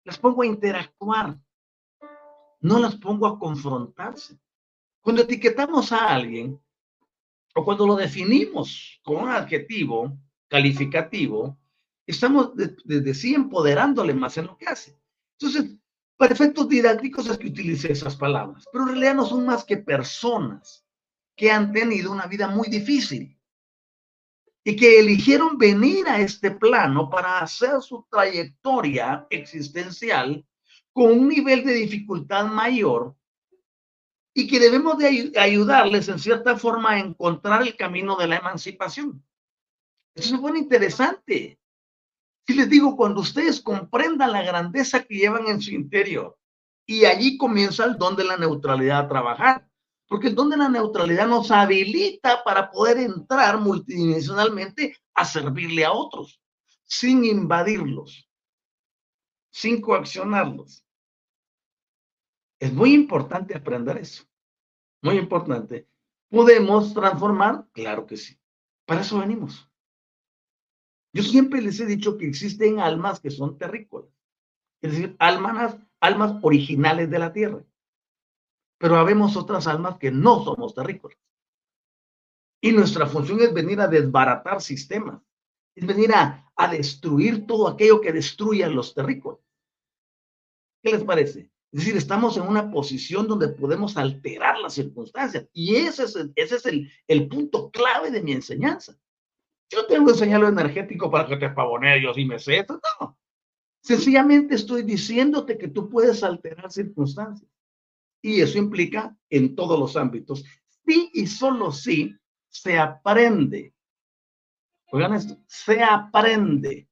Las pongo a interactuar. No las pongo a confrontarse. Cuando etiquetamos a alguien o cuando lo definimos con un adjetivo, calificativo, estamos desde sí empoderándole más en lo que hace. Entonces, para efectos didácticos es que utilice esas palabras, pero en realidad no son más que personas que han tenido una vida muy difícil y que eligieron venir a este plano para hacer su trayectoria existencial con un nivel de dificultad mayor y que debemos de ayudarles en cierta forma a encontrar el camino de la emancipación. Eso es muy interesante. Si les digo, cuando ustedes comprendan la grandeza que llevan en su interior, y allí comienza el don de la neutralidad a trabajar, porque el don de la neutralidad nos habilita para poder entrar multidimensionalmente a servirle a otros, sin invadirlos, sin coaccionarlos. Es muy importante aprender eso, muy importante. ¿Podemos transformar? Claro que sí. Para eso venimos. Yo siempre les he dicho que existen almas que son terrícolas, es decir, almas, almas originales de la tierra. Pero habemos otras almas que no somos terrícolas. Y nuestra función es venir a desbaratar sistemas, es venir a, destruir todo aquello que destruya los terrícolas. ¿Qué les parece? Es decir, estamos en una posición donde podemos alterar las circunstancias. Y ese es, ese es el, el punto clave de mi enseñanza. Yo tengo que enseñarlo energético para que te pavonees, yo sí me sé No. Sencillamente estoy diciéndote que tú puedes alterar circunstancias. Y eso implica en todos los ámbitos. Sí y solo sí se aprende. Oigan esto, se aprende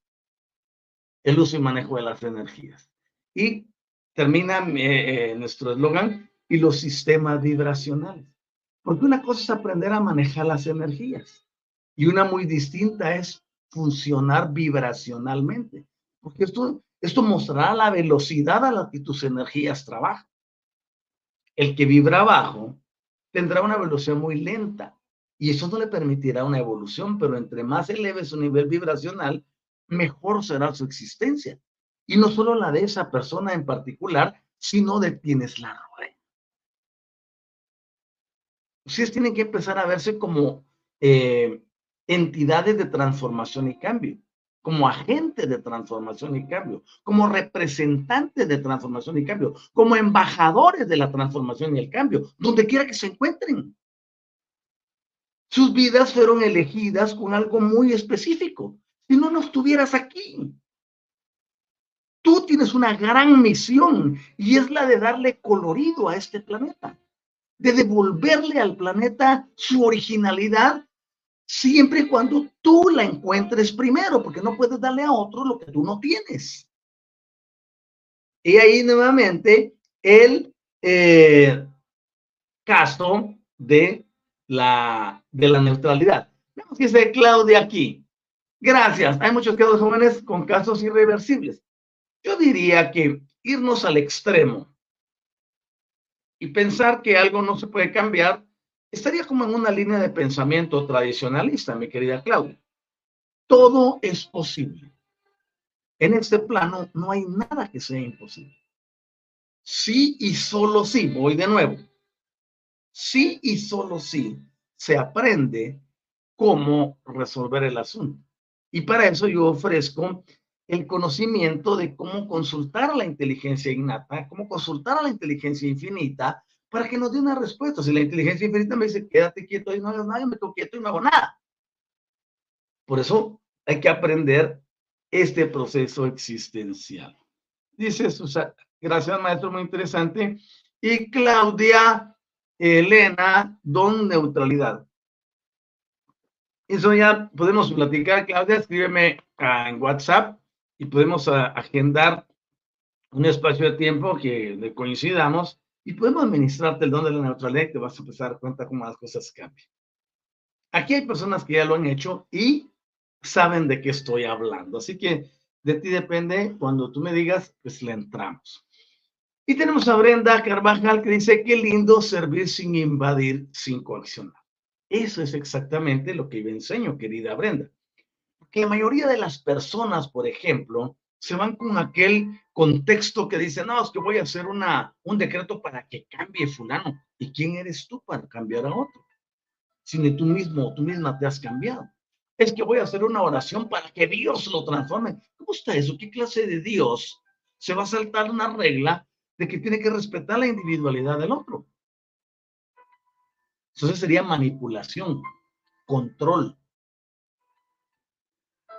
el uso y manejo de las energías. Y termina eh, eh, nuestro eslogan, y los sistemas vibracionales. Porque una cosa es aprender a manejar las energías y una muy distinta es funcionar vibracionalmente. Porque esto, esto mostrará la velocidad a la que tus energías trabajan. El que vibra bajo tendrá una velocidad muy lenta y eso no le permitirá una evolución, pero entre más eleve su nivel vibracional, mejor será su existencia. Y no solo la de esa persona en particular, sino de quienes la rodean. Ustedes tienen que empezar a verse como eh, entidades de transformación y cambio, como agentes de transformación y cambio, como representantes de transformación y cambio, como embajadores de la transformación y el cambio, donde quiera que se encuentren. Sus vidas fueron elegidas con algo muy específico. Si no, no estuvieras aquí. Tú tienes una gran misión y es la de darle colorido a este planeta, de devolverle al planeta su originalidad siempre y cuando tú la encuentres primero, porque no puedes darle a otro lo que tú no tienes. Y ahí nuevamente el eh, caso de la, de la neutralidad. Vemos que dice Claudia aquí. Gracias. Hay muchos quedos jóvenes con casos irreversibles. Yo diría que irnos al extremo y pensar que algo no se puede cambiar estaría como en una línea de pensamiento tradicionalista, mi querida Claudia. Todo es posible. En este plano no hay nada que sea imposible. Sí y solo sí, voy de nuevo. Sí y solo sí se aprende cómo resolver el asunto. Y para eso yo ofrezco el conocimiento de cómo consultar a la inteligencia innata, cómo consultar a la inteligencia infinita para que nos dé una respuesta. Si la inteligencia infinita me dice, quédate quieto y no hagas nada, yo me quedo quieto y no hago nada. Por eso hay que aprender este proceso existencial. Dice Susana, gracias maestro, muy interesante. Y Claudia Elena, don neutralidad. Eso ya podemos platicar. Claudia, escríbeme en WhatsApp y podemos agendar un espacio de tiempo que coincidamos y podemos administrarte el don de la neutralidad y te vas a empezar a dar cuenta cómo las cosas cambian. Aquí hay personas que ya lo han hecho y saben de qué estoy hablando. Así que de ti depende, cuando tú me digas, pues le entramos. Y tenemos a Brenda Carvajal que dice, qué lindo servir sin invadir, sin coaccionar. Eso es exactamente lo que yo enseño, querida Brenda que la mayoría de las personas, por ejemplo, se van con aquel contexto que dice, no, es que voy a hacer una, un decreto para que cambie fulano. ¿Y quién eres tú para cambiar a otro? Si ni tú mismo o tú misma te has cambiado. Es que voy a hacer una oración para que Dios lo transforme. ¿Cómo está eso? ¿Qué clase de Dios se va a saltar una regla de que tiene que respetar la individualidad del otro? Eso sería manipulación, control,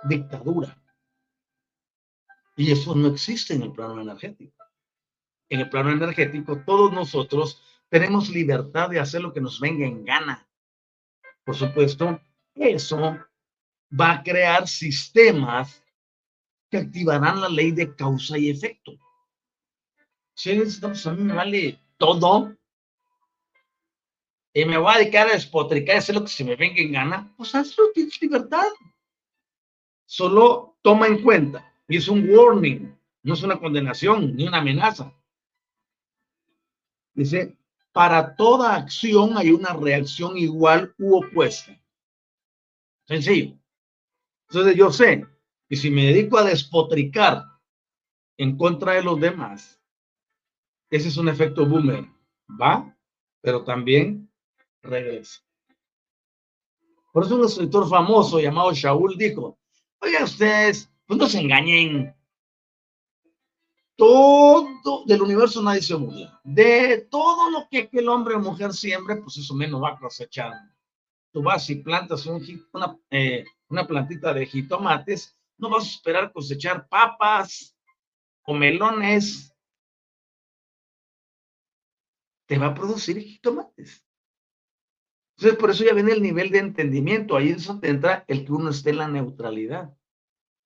dictadura. Y eso no existe en el plano energético. En el plano energético, todos nosotros tenemos libertad de hacer lo que nos venga en gana. Por supuesto, eso va a crear sistemas que activarán la ley de causa y efecto. Si a mí me vale todo y me voy a dedicar a despotricar y hacer lo que se me venga en gana, pues hazlo, tienes libertad. Solo toma en cuenta, y es un warning, no es una condenación ni una amenaza. Dice, para toda acción hay una reacción igual u opuesta. Sencillo. Entonces yo sé que si me dedico a despotricar en contra de los demás, ese es un efecto boomer. Va, pero también regresa. Por eso un escritor famoso llamado Shaul dijo, Oigan ustedes, no se engañen. Todo del universo nadie se burla. De todo lo que el hombre o mujer siembre, pues eso menos va a cosechar. Tú vas y plantas una, eh, una plantita de jitomates, no vas a esperar cosechar papas o melones. te va a producir jitomates. Entonces, por eso ya viene el nivel de entendimiento. Ahí es donde entra el que uno esté en la neutralidad.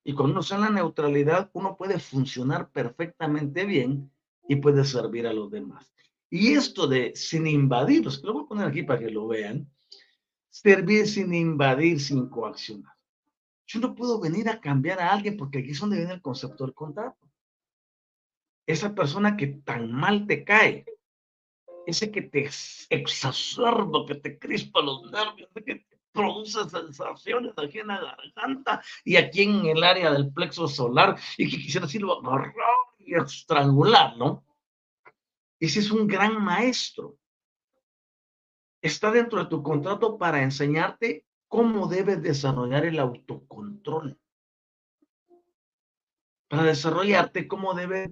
Y cuando uno en la neutralidad, uno puede funcionar perfectamente bien y puede servir a los demás. Y esto de sin invadir, que lo voy a poner aquí para que lo vean, servir sin invadir, sin coaccionar. Yo no puedo venir a cambiar a alguien porque aquí es donde viene el concepto del contrato. Esa persona que tan mal te cae, ese que te exacerba, que te crispa los nervios, que te produce sensaciones aquí en la garganta y aquí en el área del plexo solar y que quisiera decirlo agarrar y estrangular, ¿no? Ese es un gran maestro. Está dentro de tu contrato para enseñarte cómo debes desarrollar el autocontrol. Para desarrollarte cómo debes,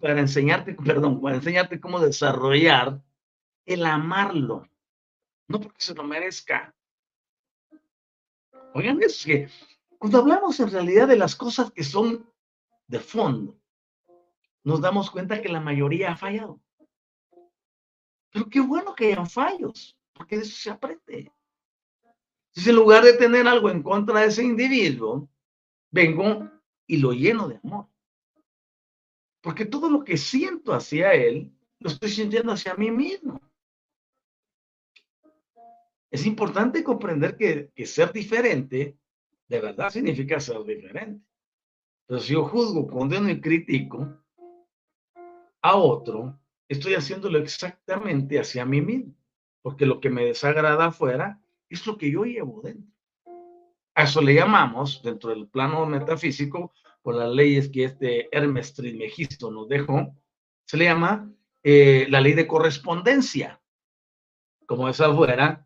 para enseñarte, perdón, para enseñarte cómo desarrollar el amarlo. No porque se lo merezca. Oigan, es que cuando hablamos en realidad de las cosas que son de fondo, nos damos cuenta que la mayoría ha fallado. Pero qué bueno que hayan fallos, porque de eso se aprende. Si en lugar de tener algo en contra de ese individuo, vengo y lo lleno de amor. Porque todo lo que siento hacia él, lo estoy sintiendo hacia mí mismo. Es importante comprender que, que ser diferente de verdad significa ser diferente. Pero si yo juzgo, condeno y critico a otro, estoy haciéndolo exactamente hacia mí mismo, porque lo que me desagrada afuera es lo que yo llevo dentro. A eso le llamamos, dentro del plano metafísico, por las leyes que este Hermes Trismegisto nos dejó, se le llama eh, la ley de correspondencia. Como es afuera,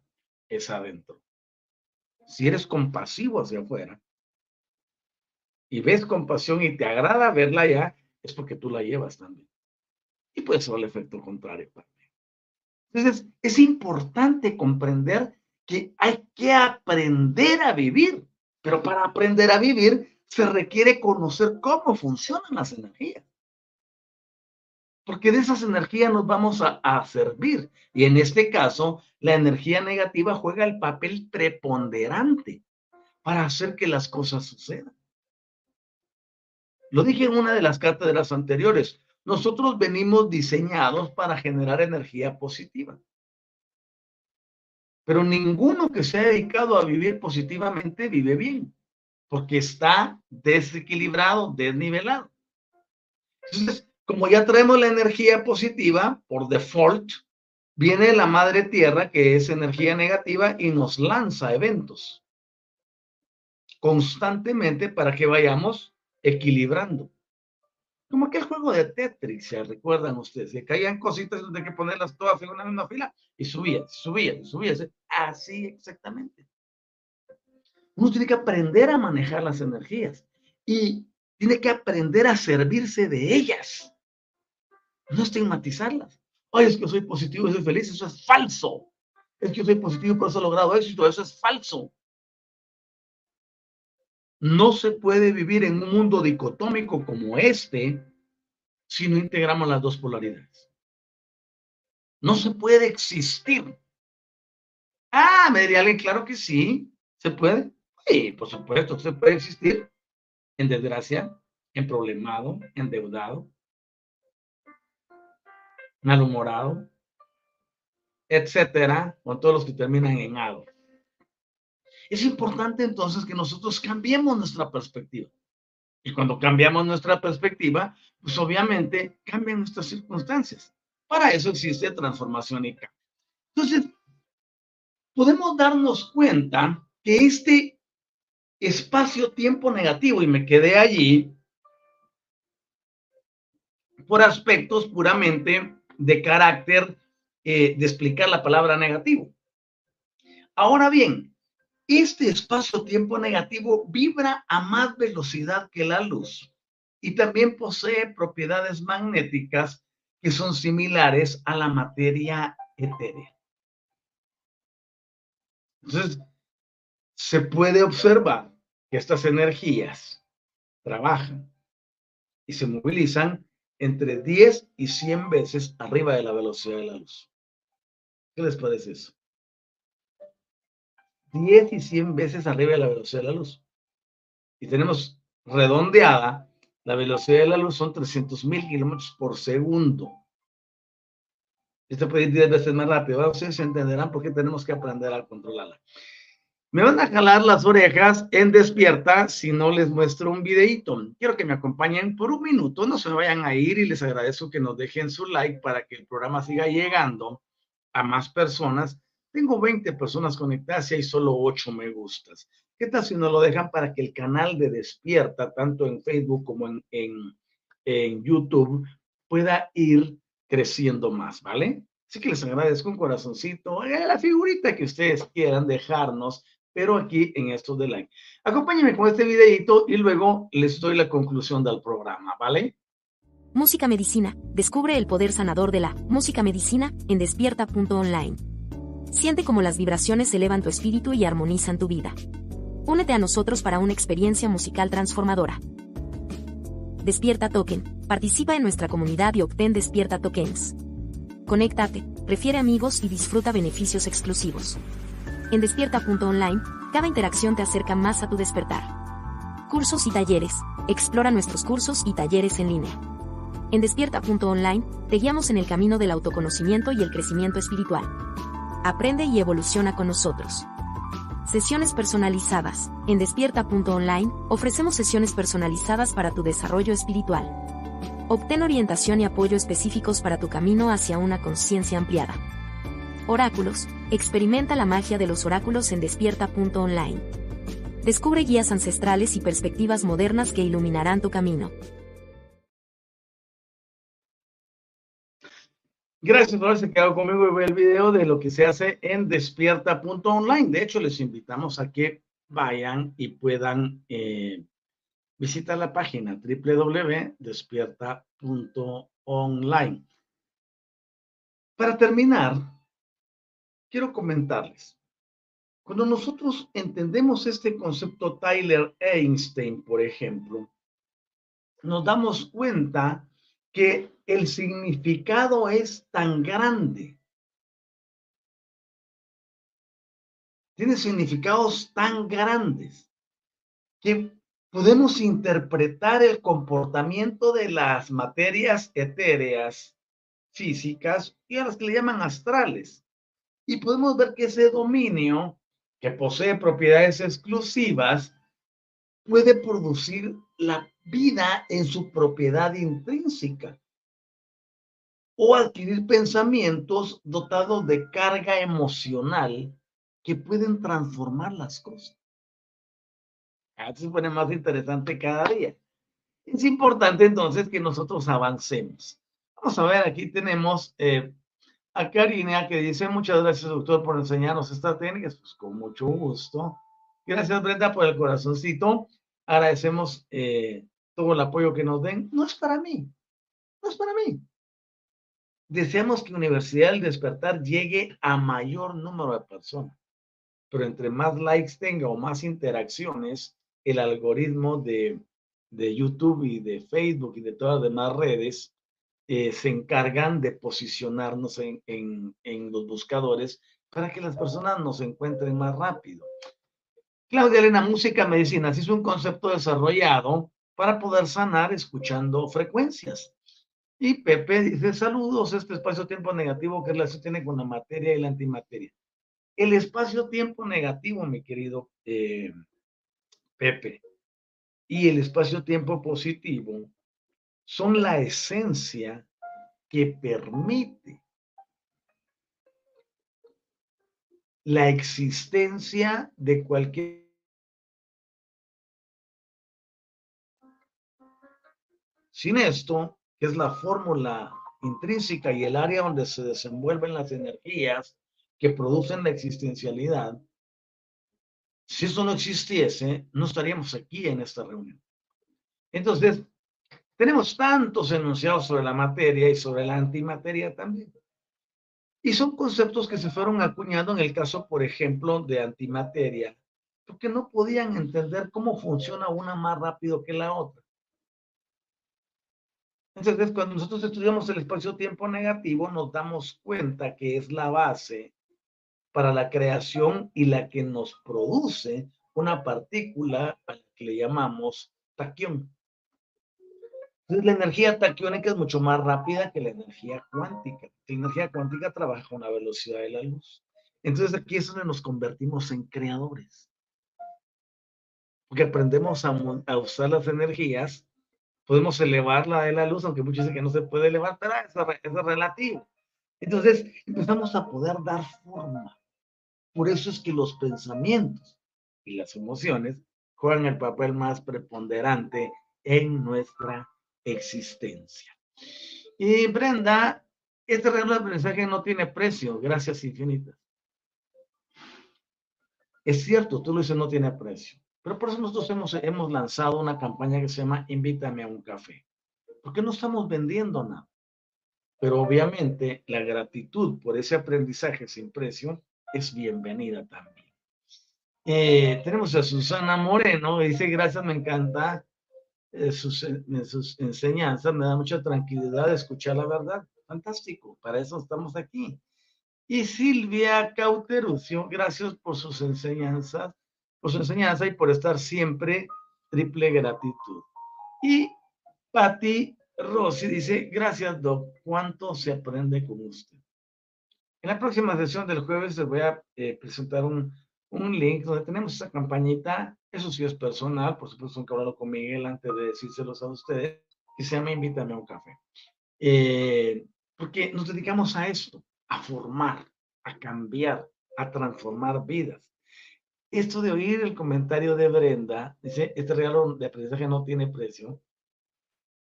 es adentro. Si eres compasivo hacia afuera y ves compasión y te agrada verla ya, es porque tú la llevas también y puede ser el efecto contrario también. Entonces, es importante comprender que hay que aprender a vivir, pero para aprender a vivir se requiere conocer cómo funcionan las energías. Porque de esas energías nos vamos a, servir. Y en este caso, la energía negativa juega el papel preponderante para hacer que las cosas sucedan. Lo dije en una de las cátedras anteriores. Nosotros venimos diseñados para generar energía positiva. Pero ninguno que se ha dedicado a vivir positivamente vive bien, porque está desequilibrado, desnivelado. Entonces, como ya traemos la energía positiva por default, viene la madre tierra, que es energía negativa, y nos lanza eventos constantemente para que vayamos equilibrando. Como aquel juego de Tetris, ¿se recuerdan ustedes? Que caían cositas donde hay que ponerlas todas en una misma fila y subía, subía, subía. Así exactamente. Uno tiene que aprender a manejar las energías y tiene que aprender a servirse de ellas. No estigmatizarlas. Ay, es que soy positivo y soy feliz, eso es falso. Es que soy positivo y por eso he logrado éxito, eso es falso. No se puede vivir en un mundo dicotómico como este si no integramos las dos polaridades. No se puede existir. Ah, me diría alguien, claro que sí, se puede. Sí, por supuesto, se puede existir en desgracia, en problemado, endeudado, malhumorado, etcétera, con todos los que terminan en ado. Es importante entonces que nosotros cambiemos nuestra perspectiva. Y cuando cambiamos nuestra perspectiva, pues obviamente cambian nuestras circunstancias. Para eso existe transformación y cambio. Entonces, podemos darnos cuenta que este espacio-tiempo negativo, y me quedé allí, por aspectos puramente de carácter eh, de explicar la palabra negativo. Ahora bien, este espacio-tiempo negativo vibra a más velocidad que la luz y también posee propiedades magnéticas que son similares a la materia etérea. Entonces, se puede observar que estas energías trabajan y se movilizan entre 10 y 100 veces arriba de la velocidad de la luz. ¿Qué les parece eso? 10 y 100 veces arriba de la velocidad de la luz. Y tenemos redondeada, la velocidad de la luz son 300 mil kilómetros por segundo. Esto puede ir 10 veces más rápido. Ahora ustedes entenderán por qué tenemos que aprender a controlarla. Me van a jalar las orejas en despierta si no les muestro un videito. Quiero que me acompañen por un minuto, no se vayan a ir y les agradezco que nos dejen su like para que el programa siga llegando a más personas. Tengo 20 personas conectadas y hay solo 8 me gustas. ¿Qué tal si nos lo dejan para que el canal de Despierta, tanto en Facebook como en, en, YouTube, pueda ir creciendo más, ¿vale? Así que les agradezco un corazoncito, eh, la figurita que ustedes quieran dejarnos pero aquí en esto de like. Acompáñenme con este videito y luego les doy la conclusión del programa, ¿vale? Música Medicina. Descubre el poder sanador de la música medicina en despierta.online. Siente cómo las vibraciones elevan tu espíritu y armonizan tu vida. Únete a nosotros para una experiencia musical transformadora. Despierta Token. Participa en nuestra comunidad y obtén Despierta Tokens. Conéctate, refiere amigos y disfruta beneficios exclusivos. En despierta.online, cada interacción te acerca más a tu despertar. Cursos y talleres. Explora nuestros cursos y talleres en línea. En despierta.online, te guiamos en el camino del autoconocimiento y el crecimiento espiritual. Aprende y evoluciona con nosotros. Sesiones personalizadas. En despierta.online, ofrecemos sesiones personalizadas para tu desarrollo espiritual. Obtén orientación y apoyo específicos para tu camino hacia una conciencia ampliada. Oráculos, experimenta la magia de los oráculos en despierta.online. Descubre guías ancestrales y perspectivas modernas que iluminarán tu camino. Gracias por haberse quedado conmigo y ver el video de lo que se hace en despierta.online. De hecho, les invitamos a que vayan y puedan eh, visitar la página www.despierta.online. Para terminar, quiero comentarles. Cuando nosotros entendemos este concepto Tyler Einstein, por ejemplo, nos damos cuenta que el significado es tan grande. Tiene significados tan grandes que podemos interpretar el comportamiento de las materias etéreas físicas y a las que le llaman astrales y podemos ver que ese dominio que posee propiedades exclusivas puede producir la vida en su propiedad intrínseca o adquirir pensamientos dotados de carga emocional que pueden transformar las cosas. Esto se pone más interesante cada día. Es importante entonces que nosotros avancemos. Vamos a ver, aquí tenemos eh, a Karina que dice muchas gracias doctor por enseñarnos estas técnicas, pues con mucho gusto. Gracias Brenda por el corazoncito. Agradecemos eh, todo el apoyo que nos den. No es para mí, no es para mí. Deseamos que Universidad del Despertar llegue a mayor número de personas, pero entre más likes tenga o más interacciones, el algoritmo de, de YouTube y de Facebook y de todas las demás redes eh, se encargan de posicionarnos en, los buscadores para que las personas nos encuentren más rápido. Claudia Elena, música medicina, es un concepto desarrollado para poder sanar escuchando frecuencias. Y Pepe dice, saludos, este espacio-tiempo negativo, ¿qué relación tiene con la materia y la antimateria? El espacio-tiempo negativo, mi querido eh, Pepe, y el espacio-tiempo positivo son la esencia que permite la existencia de cualquier Sin esto, que es la fórmula intrínseca y el área donde se desenvuelven las energías que producen la existencialidad, si eso no existiese, no estaríamos aquí en esta reunión. Entonces, tenemos tantos enunciados sobre la materia y sobre la antimateria también. Y son conceptos que se fueron acuñando en el caso, por ejemplo, de antimateria, porque no podían entender cómo funciona una más rápido que la otra. Entonces, cuando nosotros estudiamos el espacio-tiempo negativo, nos damos cuenta que es la base para la creación y la que nos produce una partícula a la que le llamamos taquión. Entonces, la energía taquiónica es mucho más rápida que la energía cuántica. La energía cuántica trabaja a una velocidad de la luz. Entonces, aquí es donde nos convertimos en creadores. Porque aprendemos a, a usar las energías podemos elevarla de la luz, aunque muchos dicen que no se puede elevar, pero eso, es relativo. Entonces empezamos a poder dar forma. Por eso es que los pensamientos y las emociones juegan el papel más preponderante en nuestra existencia. Y Brenda, este regalo de aprendizaje no tiene precio, gracias infinitas. Es cierto, tú lo dices, no tiene precio. Pero por eso nosotros hemos, hemos lanzado una campaña que se llama Invítame a un café. Porque no estamos vendiendo nada. Pero obviamente la gratitud por ese aprendizaje sin precio es bienvenida también. Eh, tenemos a Susana Moreno, dice, gracias, me encanta sus, sus enseñanzas, me da mucha tranquilidad escuchar la verdad. Fantástico, para eso estamos aquí. Y Silvia Cauterucio, gracias por sus enseñanzas por su enseñanza y por estar siempre triple gratitud. Y Patti Rossi dice, gracias Doc, ¿cuánto se aprende con usted? En la próxima sesión del jueves les voy a eh, presentar un, un, link donde tenemos esa campañita, eso sí es personal, por supuesto, que hablado con Miguel antes de decírselos a ustedes, que se llama Invítame a un café. Eh, porque nos dedicamos a esto, a formar, a cambiar, a transformar vidas esto de oír el comentario de Brenda, dice, este regalo de aprendizaje no tiene precio,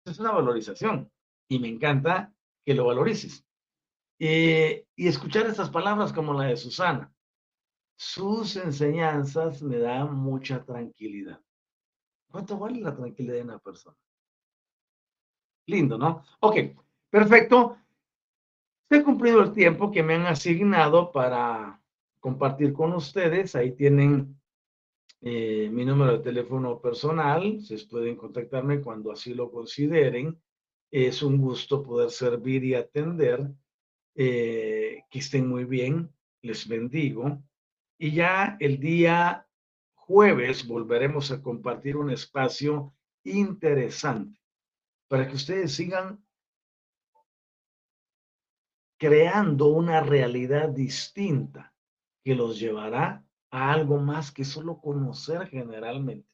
es una valorización y me encanta que lo valorices. Eh, y escuchar estas palabras como la de Susana, sus enseñanzas me dan mucha tranquilidad. ¿Cuánto vale la tranquilidad de una persona? Lindo, ¿no? Ok, perfecto. Se ha cumplido el tiempo que me han asignado para compartir con ustedes. Ahí tienen eh, mi número de teléfono personal. Se pueden contactarme cuando así lo consideren. Es un gusto poder servir y atender. Eh, que estén muy bien. Les bendigo. Y ya el día jueves volveremos a compartir un espacio interesante para que ustedes sigan creando una realidad distinta que los llevará a algo más que solo conocer generalmente.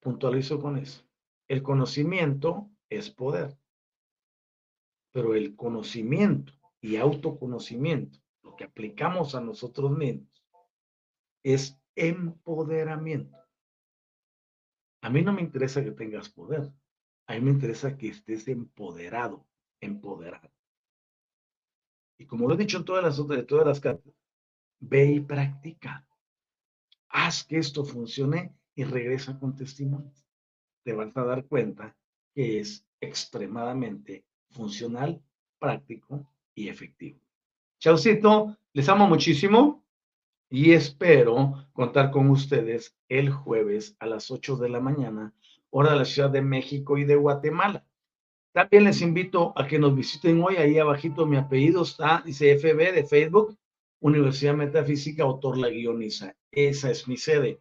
Puntualizo con eso. El conocimiento es poder, pero el conocimiento y autoconocimiento, que aplicamos a nosotros mismos, es empoderamiento. A mí no me interesa que tengas poder, a mí me interesa que estés empoderado, empoderado. Y como lo he dicho en todas las otras, todas las cartas, ve y practica. Haz que esto funcione y regresa con testimonios. Te vas a dar cuenta que es extremadamente funcional, práctico y efectivo. Chaucito, les amo muchísimo y espero contar con ustedes el jueves a las 8 de la mañana, hora de la Ciudad de México y de Guatemala. También les invito a que nos visiten hoy, ahí abajito mi apellido está, dice FB de Facebook, Universidad Metafísica, autor la guioniza. Esa es mi sede.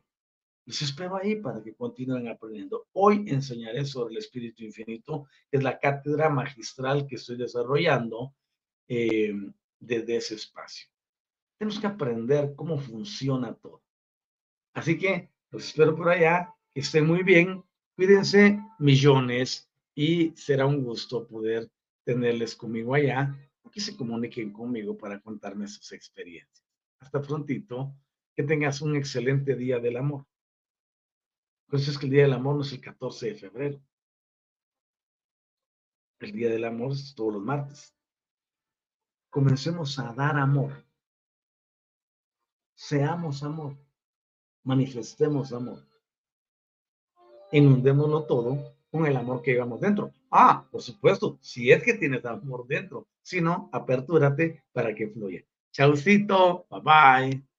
Les espero ahí para que continúen aprendiendo. Hoy enseñaré sobre el Espíritu Infinito, es la cátedra magistral que estoy desarrollando eh, desde ese espacio. Tenemos que aprender cómo funciona todo. Así que los espero por allá, que estén muy bien, cuídense millones y será un gusto poder tenerles conmigo allá que se comuniquen conmigo para contarme sus experiencias. Hasta prontito, que tengas un excelente día del amor. Pues es que el día del amor no es el 14 de febrero. El día del amor es todos los martes. Comencemos a dar amor. Seamos amor. Manifestemos amor. Inundémonos todo con el amor que llevamos dentro. Ah, por supuesto, si es que tienes amor dentro. Si no, apertúrate para que fluya. Chaucito, bye bye.